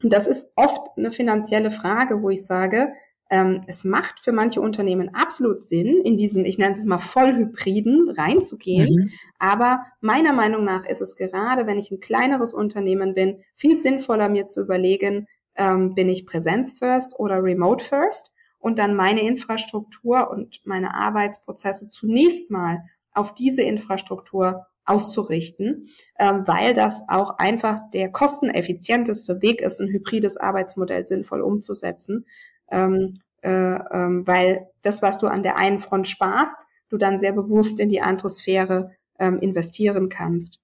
das ist oft eine finanzielle Frage, wo ich sage, ähm, es macht für manche Unternehmen absolut Sinn, in diesen, ich nenne es mal Vollhybriden reinzugehen. Mhm. Aber meiner Meinung nach ist es gerade, wenn ich ein kleineres Unternehmen bin, viel sinnvoller mir zu überlegen, ähm, bin ich Präsenz first oder Remote first und dann meine Infrastruktur und meine Arbeitsprozesse zunächst mal auf diese Infrastruktur auszurichten, ähm, weil das auch einfach der kosteneffizienteste Weg ist, ein hybrides Arbeitsmodell sinnvoll umzusetzen. Ähm, äh, ähm, weil das, was du an der einen Front sparst, du dann sehr bewusst in die andere Sphäre ähm, investieren kannst.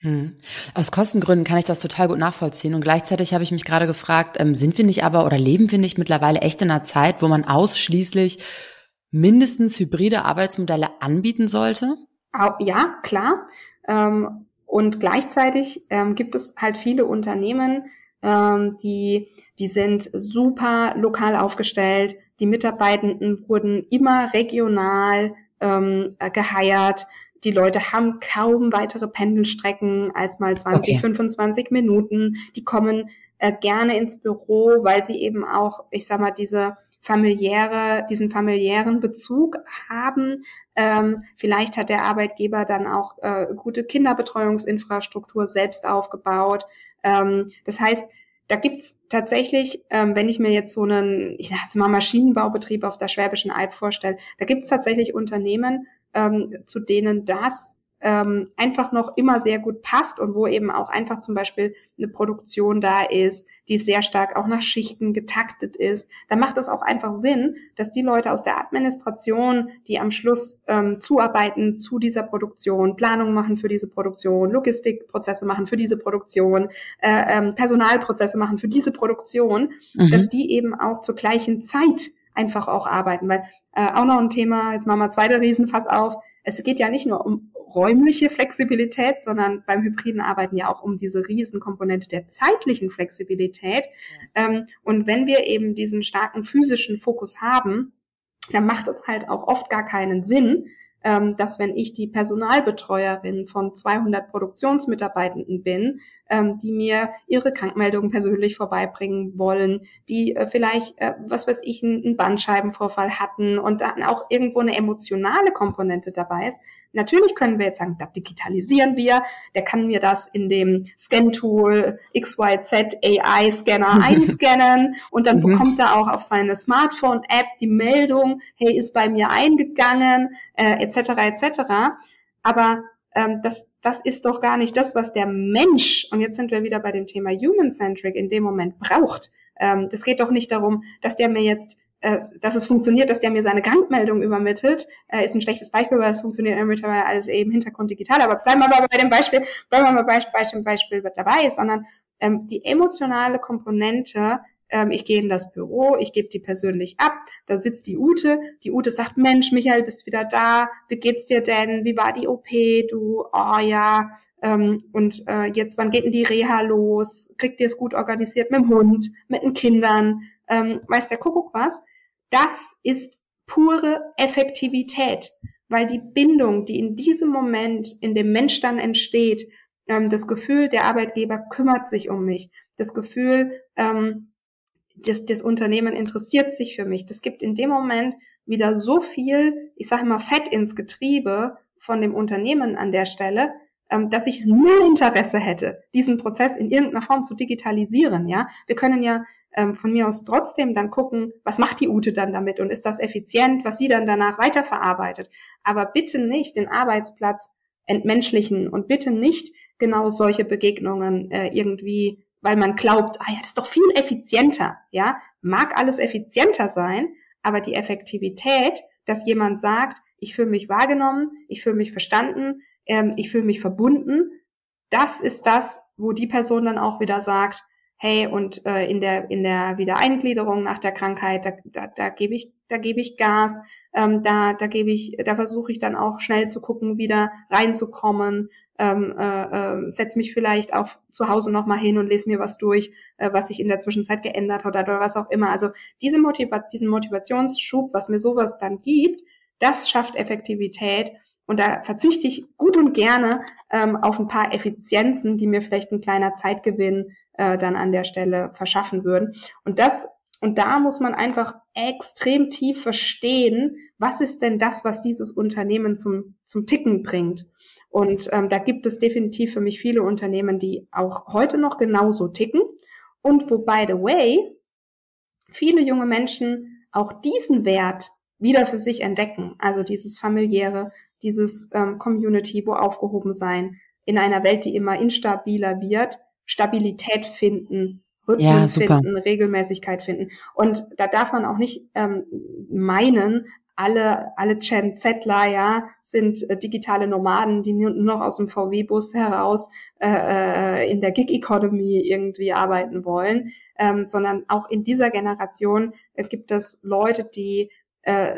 Hm. Aus Kostengründen kann ich das total gut nachvollziehen. Und gleichzeitig habe ich mich gerade gefragt, ähm, sind wir nicht aber oder leben wir nicht mittlerweile echt in einer Zeit, wo man ausschließlich mindestens hybride Arbeitsmodelle anbieten sollte? Ja, klar. Ähm, und gleichzeitig ähm, gibt es halt viele Unternehmen, ähm, die, die sind super lokal aufgestellt. Die Mitarbeitenden wurden immer regional ähm, äh, geheiert. Die Leute haben kaum weitere Pendelstrecken als mal 20, okay. 25 Minuten. Die kommen äh, gerne ins Büro, weil sie eben auch, ich sag mal, diese familiäre, diesen familiären Bezug haben. Ähm, vielleicht hat der Arbeitgeber dann auch äh, gute Kinderbetreuungsinfrastruktur selbst aufgebaut. Ähm, das heißt, da gibt's tatsächlich, ähm, wenn ich mir jetzt so einen, ich sag jetzt mal Maschinenbaubetrieb auf der Schwäbischen Alb vorstelle, da gibt's tatsächlich Unternehmen, ähm, zu denen das ähm, einfach noch immer sehr gut passt und wo eben auch einfach zum Beispiel eine Produktion da ist, die sehr stark auch nach Schichten getaktet ist, da macht es auch einfach Sinn, dass die Leute aus der Administration, die am Schluss ähm, zuarbeiten zu dieser Produktion, Planung machen für diese Produktion, Logistikprozesse machen für diese Produktion, äh, ähm, Personalprozesse machen für diese Produktion, mhm. dass die eben auch zur gleichen Zeit einfach auch arbeiten, weil äh, auch noch ein Thema, jetzt machen wir zweite Riesenfass auf, es geht ja nicht nur um räumliche Flexibilität, sondern beim hybriden Arbeiten ja auch um diese Riesenkomponente der zeitlichen Flexibilität. Ähm, und wenn wir eben diesen starken physischen Fokus haben, dann macht es halt auch oft gar keinen Sinn, ähm, dass wenn ich die Personalbetreuerin von 200 Produktionsmitarbeitenden bin, ähm, die mir ihre Krankmeldungen persönlich vorbeibringen wollen, die äh, vielleicht, äh, was weiß ich, einen Bandscheibenvorfall hatten und dann auch irgendwo eine emotionale Komponente dabei ist. Natürlich können wir jetzt sagen, das digitalisieren wir, der kann mir das in dem Scan-Tool XYZ AI-Scanner einscannen und dann mhm. bekommt er auch auf seine Smartphone-App die Meldung, hey, ist bei mir eingegangen, äh, etc. etc. Aber ähm, das, das ist doch gar nicht das, was der Mensch, und jetzt sind wir wieder bei dem Thema Human-Centric, in dem Moment braucht. Ähm, das geht doch nicht darum, dass der mir jetzt äh, dass es funktioniert, dass der mir seine Krankmeldung übermittelt, äh, ist ein schlechtes Beispiel, weil es funktioniert mittlerweile alles eben Hintergrund digital. Aber bleiben wir mal bei dem Beispiel, bleiben wir mal bei, bei dem Beispiel dabei, sondern ähm, die emotionale Komponente ähm, ich gehe in das Büro, ich gebe die persönlich ab, da sitzt die Ute, die Ute sagt, Mensch, Michael, bist wieder da, wie geht's dir denn, wie war die OP, du, oh ja, ähm, und äh, jetzt, wann geht denn die Reha los, kriegt ihr es gut organisiert mit dem Hund, mit den Kindern, ähm, weiß der Kuckuck was, das ist pure Effektivität, weil die Bindung, die in diesem Moment in dem Mensch dann entsteht, ähm, das Gefühl, der Arbeitgeber kümmert sich um mich, das Gefühl, ähm, das, das Unternehmen interessiert sich für mich. Das gibt in dem Moment wieder so viel, ich sage mal, Fett ins Getriebe von dem Unternehmen an der Stelle, ähm, dass ich null Interesse hätte, diesen Prozess in irgendeiner Form zu digitalisieren. Ja, wir können ja ähm, von mir aus trotzdem dann gucken, was macht die Ute dann damit und ist das effizient, was sie dann danach weiterverarbeitet. Aber bitte nicht den Arbeitsplatz entmenschlichen und bitte nicht genau solche Begegnungen äh, irgendwie weil man glaubt, ah ja, das ist doch viel effizienter, ja, mag alles effizienter sein, aber die Effektivität, dass jemand sagt, ich fühle mich wahrgenommen, ich fühle mich verstanden, ähm, ich fühle mich verbunden, das ist das, wo die Person dann auch wieder sagt, hey, und äh, in der in der Wiedereingliederung nach der Krankheit, da, da, da gebe ich da gebe ich Gas, ähm, da da gebe ich, da versuche ich dann auch schnell zu gucken, wieder reinzukommen, ähm, äh, äh, setze mich vielleicht auch zu Hause nochmal hin und lese mir was durch, äh, was sich in der Zwischenzeit geändert hat oder was auch immer. Also diese Motiva diesen Motivationsschub, was mir sowas dann gibt, das schafft Effektivität. Und da verzichte ich gut und gerne ähm, auf ein paar Effizienzen, die mir vielleicht ein kleiner Zeitgewinn äh, dann an der Stelle verschaffen würden. Und das und da muss man einfach extrem tief verstehen, was ist denn das, was dieses Unternehmen zum, zum Ticken bringt. Und ähm, da gibt es definitiv für mich viele Unternehmen, die auch heute noch genauso ticken. Und wo, by the way, viele junge Menschen auch diesen Wert wieder für sich entdecken. Also dieses familiäre, dieses ähm, Community, wo aufgehoben sein, in einer Welt, die immer instabiler wird, Stabilität finden, Rhythmen ja, finden, Regelmäßigkeit finden. Und da darf man auch nicht ähm, meinen, alle, alle Gen Zler, ja, sind äh, digitale Nomaden, die nur noch aus dem VW-Bus heraus äh, äh, in der Gig-Economy irgendwie arbeiten wollen, ähm, sondern auch in dieser Generation äh, gibt es Leute, die äh,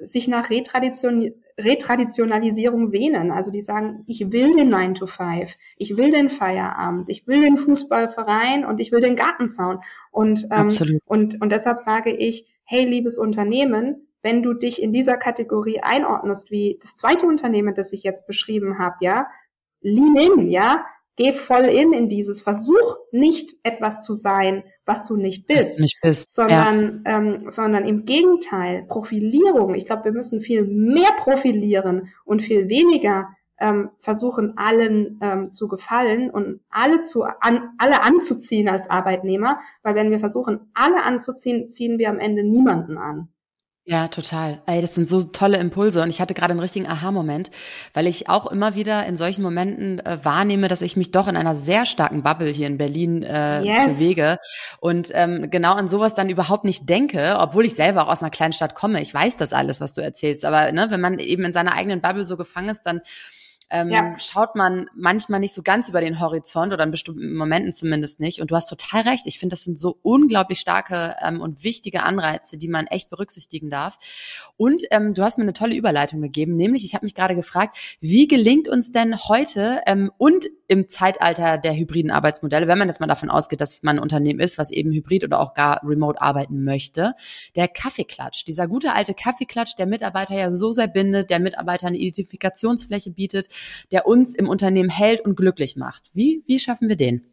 sich nach Retradition, Retraditionalisierung sehnen. Also die sagen, ich will den 9 to 5, ich will den Feierabend, ich will den Fußballverein und ich will den Gartenzaun. Und, ähm, und, und deshalb sage ich, hey, liebes Unternehmen, wenn du dich in dieser Kategorie einordnest, wie das zweite Unternehmen, das ich jetzt beschrieben habe, ja, lean in, ja, geh voll in in dieses, versuch nicht etwas zu sein, was du nicht bist, nicht bist. sondern, ja. ähm, sondern im Gegenteil, Profilierung. Ich glaube, wir müssen viel mehr profilieren und viel weniger ähm, versuchen, allen ähm, zu gefallen und alle zu an, alle anzuziehen als Arbeitnehmer, weil wenn wir versuchen, alle anzuziehen, ziehen wir am Ende niemanden an. Ja, total. Ey, das sind so tolle Impulse und ich hatte gerade einen richtigen Aha-Moment, weil ich auch immer wieder in solchen Momenten äh, wahrnehme, dass ich mich doch in einer sehr starken Bubble hier in Berlin äh, yes. bewege und ähm, genau an sowas dann überhaupt nicht denke, obwohl ich selber auch aus einer kleinen Stadt komme. Ich weiß das alles, was du erzählst, aber ne, wenn man eben in seiner eigenen Bubble so gefangen ist, dann ähm, ja. schaut man manchmal nicht so ganz über den Horizont oder in bestimmten Momenten zumindest nicht. Und du hast total recht. Ich finde, das sind so unglaublich starke ähm, und wichtige Anreize, die man echt berücksichtigen darf. Und ähm, du hast mir eine tolle Überleitung gegeben, nämlich ich habe mich gerade gefragt, wie gelingt uns denn heute ähm, und im Zeitalter der hybriden Arbeitsmodelle, wenn man jetzt mal davon ausgeht, dass man ein Unternehmen ist, was eben hybrid oder auch gar remote arbeiten möchte, der Kaffeeklatsch, dieser gute alte Kaffeeklatsch, der Mitarbeiter ja so sehr bindet, der Mitarbeiter eine Identifikationsfläche bietet, der uns im Unternehmen hält und glücklich macht. Wie, wie schaffen wir den?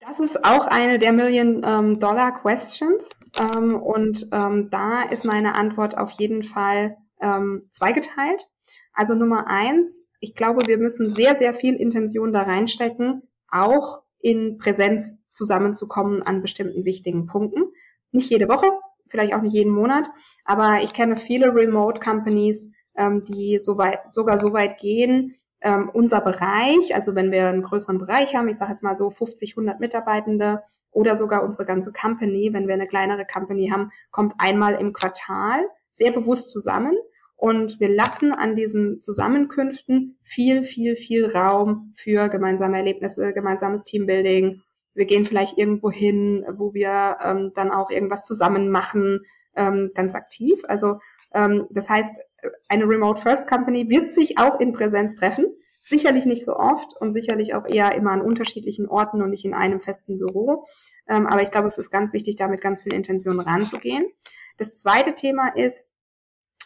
Das ist auch eine der Million-Dollar-Questions. Ähm, und ähm, da ist meine Antwort auf jeden Fall ähm, zweigeteilt. Also Nummer eins, ich glaube, wir müssen sehr, sehr viel Intention da reinstecken, auch in Präsenz zusammenzukommen an bestimmten wichtigen Punkten. Nicht jede Woche, vielleicht auch nicht jeden Monat, aber ich kenne viele Remote Companies, ähm, die so weit, sogar so weit gehen, ähm, unser Bereich, also wenn wir einen größeren Bereich haben, ich sage jetzt mal so 50, 100 Mitarbeitende oder sogar unsere ganze Company, wenn wir eine kleinere Company haben, kommt einmal im Quartal sehr bewusst zusammen und wir lassen an diesen Zusammenkünften viel, viel, viel Raum für gemeinsame Erlebnisse, gemeinsames Teambuilding. Wir gehen vielleicht irgendwo hin, wo wir ähm, dann auch irgendwas zusammen machen, ähm, ganz aktiv. Also ähm, das heißt, eine Remote First Company wird sich auch in Präsenz treffen. Sicherlich nicht so oft und sicherlich auch eher immer an unterschiedlichen Orten und nicht in einem festen Büro. Ähm, aber ich glaube, es ist ganz wichtig, da mit ganz viel Intention ranzugehen. Das zweite Thema ist,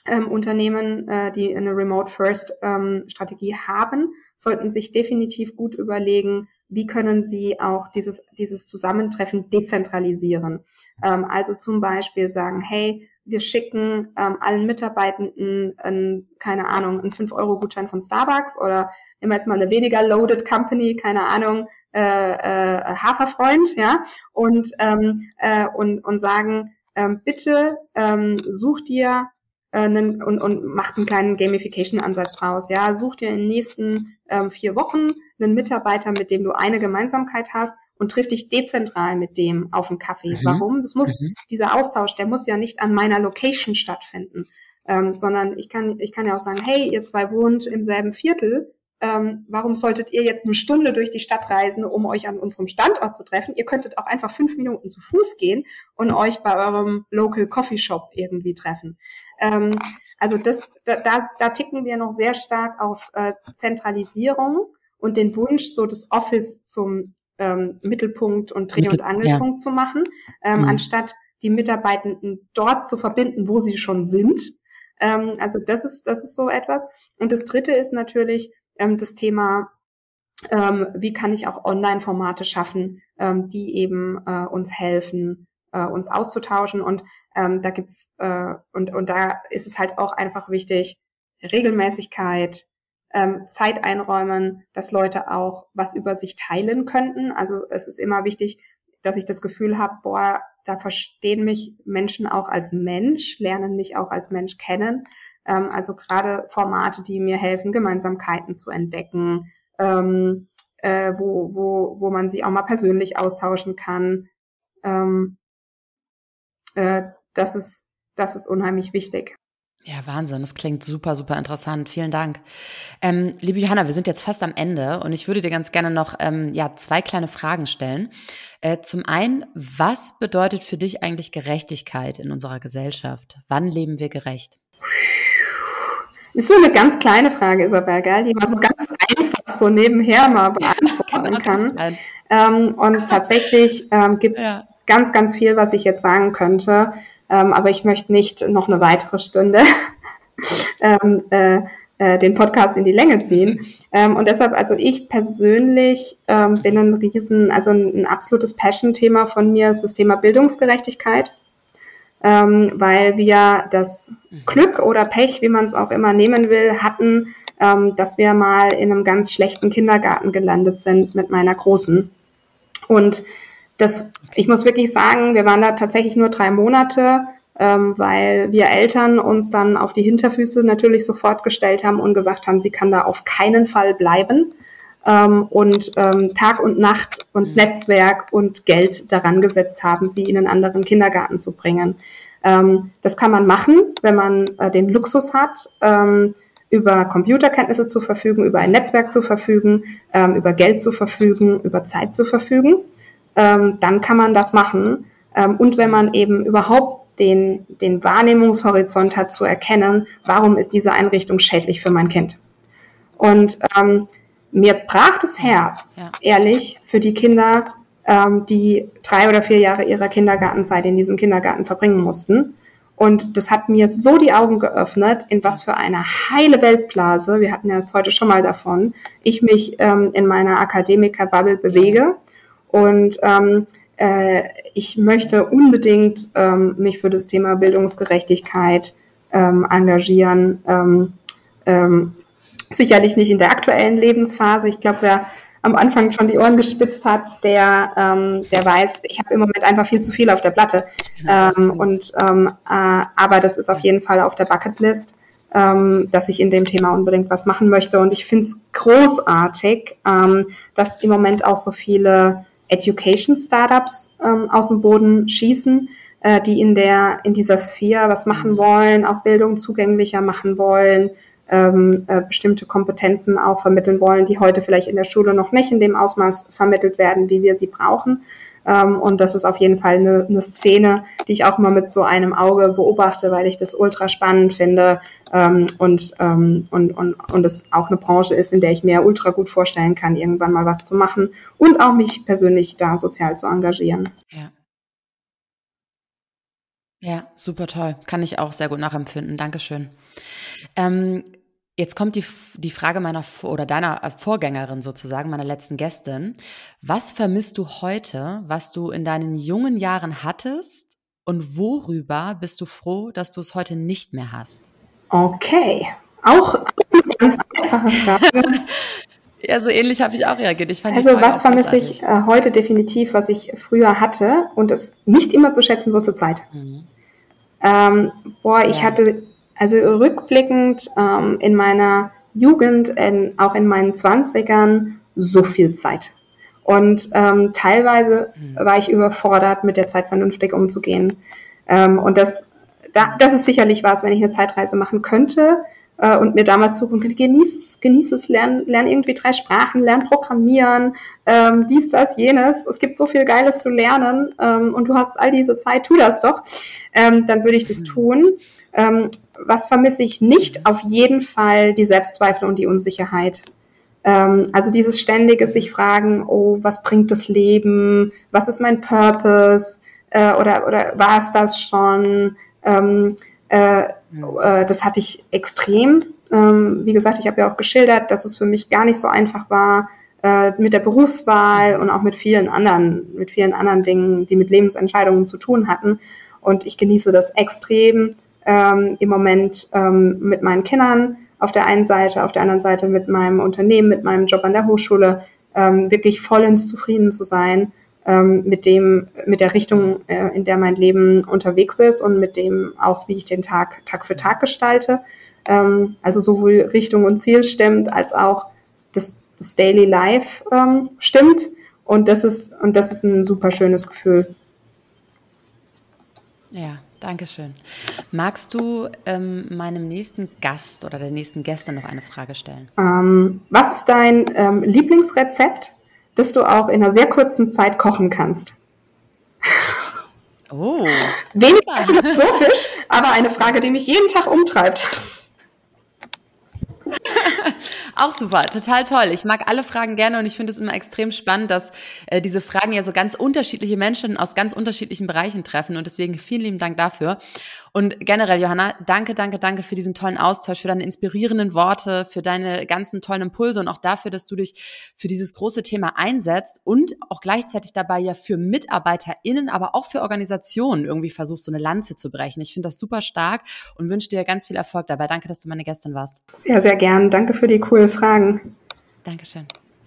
ähm, Unternehmen, äh, die eine Remote First ähm, Strategie haben, sollten sich definitiv gut überlegen, wie können sie auch dieses, dieses Zusammentreffen dezentralisieren. Ähm, also zum Beispiel sagen, hey, wir schicken ähm, allen Mitarbeitenden, ein, keine Ahnung, einen 5-Euro-Gutschein von Starbucks oder nehmen wir jetzt mal eine weniger loaded Company, keine Ahnung, äh, äh, Haferfreund, ja, und, ähm, äh, und, und sagen, ähm, bitte ähm, such dir äh, einen, und, und macht einen kleinen Gamification-Ansatz draus. Ja, such dir in den nächsten ähm, vier Wochen einen Mitarbeiter, mit dem du eine Gemeinsamkeit hast und triff dich dezentral mit dem auf einen Kaffee. Mhm. Warum? Das muss, mhm. dieser Austausch, der muss ja nicht an meiner Location stattfinden, ähm, sondern ich kann, ich kann ja auch sagen, hey, ihr zwei wohnt im selben Viertel, ähm, warum solltet ihr jetzt eine Stunde durch die Stadt reisen, um euch an unserem Standort zu treffen? Ihr könntet auch einfach fünf Minuten zu Fuß gehen und euch bei eurem Local Coffee Shop irgendwie treffen. Ähm, also das, da, da, da ticken wir noch sehr stark auf äh, Zentralisierung und den Wunsch, so das Office zum ähm, Mittelpunkt und Dreh- und Angelpunkt ja. zu machen, ähm, mhm. anstatt die Mitarbeitenden dort zu verbinden, wo sie schon sind. Ähm, also das ist, das ist so etwas. Und das dritte ist natürlich ähm, das Thema, ähm, wie kann ich auch Online-Formate schaffen, ähm, die eben äh, uns helfen, äh, uns auszutauschen. Und ähm, da gibt's äh, und, und da ist es halt auch einfach wichtig, Regelmäßigkeit, ähm, Zeit einräumen, dass Leute auch was über sich teilen könnten. Also es ist immer wichtig, dass ich das Gefühl habe, boah, da verstehen mich Menschen auch als Mensch, lernen mich auch als Mensch kennen. Ähm, also gerade Formate, die mir helfen, Gemeinsamkeiten zu entdecken, ähm, äh, wo, wo, wo man sich auch mal persönlich austauschen kann. Ähm, äh, das ist, das ist unheimlich wichtig. Ja, Wahnsinn. Das klingt super, super interessant. Vielen Dank. Ähm, liebe Johanna, wir sind jetzt fast am Ende und ich würde dir ganz gerne noch ähm, ja, zwei kleine Fragen stellen. Äh, zum einen, was bedeutet für dich eigentlich Gerechtigkeit in unserer Gesellschaft? Wann leben wir gerecht? Ist so eine ganz kleine Frage, Isabel, gell? die man so ganz einfach so nebenher mal beantworten kann. Ähm, und tatsächlich ähm, gibt es ja. ganz, ganz viel, was ich jetzt sagen könnte. Ähm, aber ich möchte nicht noch eine weitere Stunde ähm, äh, äh, den Podcast in die Länge ziehen. Ähm, und deshalb, also ich persönlich ähm, bin ein riesen, also ein, ein absolutes Passion-Thema von mir ist das Thema Bildungsgerechtigkeit. Ähm, weil wir das Glück oder Pech, wie man es auch immer nehmen will, hatten, ähm, dass wir mal in einem ganz schlechten Kindergarten gelandet sind mit meiner Großen. Und das, ich muss wirklich sagen, wir waren da tatsächlich nur drei Monate, ähm, weil wir Eltern uns dann auf die Hinterfüße natürlich sofort gestellt haben und gesagt haben, sie kann da auf keinen Fall bleiben. Ähm, und ähm, Tag und Nacht und mhm. Netzwerk und Geld daran gesetzt haben, sie in einen anderen Kindergarten zu bringen. Ähm, das kann man machen, wenn man äh, den Luxus hat, ähm, über Computerkenntnisse zu verfügen, über ein Netzwerk zu verfügen, ähm, über Geld zu verfügen, über Zeit zu verfügen ähm, dann kann man das machen. Ähm, und wenn man eben überhaupt den, den Wahrnehmungshorizont hat zu erkennen, warum ist diese Einrichtung schädlich für mein Kind. Und ähm, mir brach das Herz, ja. ehrlich, für die Kinder, ähm, die drei oder vier Jahre ihrer Kindergartenzeit in diesem Kindergarten verbringen mussten. Und das hat mir so die Augen geöffnet, in was für eine heile Weltblase, wir hatten ja es heute schon mal davon, ich mich ähm, in meiner Akademiker-Bubble bewege und ähm, äh, ich möchte unbedingt ähm, mich für das Thema Bildungsgerechtigkeit ähm, engagieren. Ähm, ähm, sicherlich nicht in der aktuellen Lebensphase. Ich glaube, wer am Anfang schon die Ohren gespitzt hat, der, ähm, der weiß, ich habe im Moment einfach viel zu viel auf der Platte. Ähm, und ähm, äh, aber das ist auf jeden Fall auf der Bucketlist, ähm, dass ich in dem Thema unbedingt was machen möchte. Und ich finde es großartig, ähm, dass im Moment auch so viele Education-Startups ähm, aus dem Boden schießen, äh, die in der in dieser Sphäre was machen mhm. wollen, auch Bildung zugänglicher machen wollen, ähm, äh, bestimmte Kompetenzen auch vermitteln wollen, die heute vielleicht in der Schule noch nicht in dem Ausmaß vermittelt werden, wie wir sie brauchen. Ähm, und das ist auf jeden Fall eine, eine Szene, die ich auch immer mit so einem Auge beobachte, weil ich das ultra spannend finde ähm, und, ähm, und, und, und es auch eine Branche ist, in der ich mir ultra gut vorstellen kann, irgendwann mal was zu machen und auch mich persönlich da sozial zu engagieren. Ja. Ja, super toll. Kann ich auch sehr gut nachempfinden. Dankeschön. Ähm, Jetzt kommt die, die Frage meiner oder deiner äh, Vorgängerin sozusagen, meiner letzten Gästin. Was vermisst du heute, was du in deinen jungen Jahren hattest und worüber bist du froh, dass du es heute nicht mehr hast? Okay, auch eine ganz einfache Frage. ja, so ähnlich habe ich auch reagiert. Ich also was vermisse ich äh, heute definitiv, was ich früher hatte und es nicht immer zu schätzen wusste, Zeit. Mhm. Ähm, boah, ich ja. hatte also rückblickend ähm, in meiner Jugend, in, auch in meinen Zwanzigern, so viel Zeit. Und ähm, teilweise mhm. war ich überfordert, mit der Zeit vernünftig umzugehen. Ähm, und das, da, das ist sicherlich was, wenn ich eine Zeitreise machen könnte äh, und mir damals suchen könnte, genieß es, genieß es, lern, lern irgendwie drei Sprachen, lern Programmieren, ähm, dies, das, jenes. Es gibt so viel Geiles zu lernen ähm, und du hast all diese Zeit, tu das doch. Ähm, dann würde ich das mhm. tun. Ähm, was vermisse ich nicht? Auf jeden Fall die Selbstzweifel und die Unsicherheit. Ähm, also dieses ständige sich fragen, oh, was bringt das Leben? Was ist mein Purpose? Äh, oder, oder war es das schon? Ähm, äh, äh, das hatte ich extrem. Ähm, wie gesagt, ich habe ja auch geschildert, dass es für mich gar nicht so einfach war, äh, mit der Berufswahl und auch mit vielen anderen, mit vielen anderen Dingen, die mit Lebensentscheidungen zu tun hatten. Und ich genieße das extrem, ähm, im Moment ähm, mit meinen Kindern auf der einen Seite, auf der anderen Seite mit meinem Unternehmen, mit meinem Job an der Hochschule, ähm, wirklich vollends zufrieden zu sein mit dem, mit der Richtung, äh, in der mein Leben unterwegs ist und mit dem auch, wie ich den Tag Tag für Tag gestalte. Ähm, also sowohl Richtung und Ziel stimmt, als auch das das Daily Life ähm, stimmt. Und das ist, und das ist ein super schönes Gefühl. Ja, danke schön. Magst du ähm, meinem nächsten Gast oder der nächsten Gäste noch eine Frage stellen? Ähm, was ist dein ähm, Lieblingsrezept, das du auch in einer sehr kurzen Zeit kochen kannst? Oh. Weniger philosophisch, aber eine Frage, die mich jeden Tag umtreibt. Auch super, total toll. Ich mag alle Fragen gerne und ich finde es immer extrem spannend, dass äh, diese Fragen ja so ganz unterschiedliche Menschen aus ganz unterschiedlichen Bereichen treffen und deswegen vielen lieben Dank dafür. Und generell, Johanna, danke, danke, danke für diesen tollen Austausch, für deine inspirierenden Worte, für deine ganzen tollen Impulse und auch dafür, dass du dich für dieses große Thema einsetzt und auch gleichzeitig dabei ja für MitarbeiterInnen, aber auch für Organisationen irgendwie versuchst, so eine Lanze zu brechen. Ich finde das super stark und wünsche dir ganz viel Erfolg dabei. Danke, dass du meine Gästin warst. Sehr, sehr gern. Danke für die coolen Fragen. Dankeschön.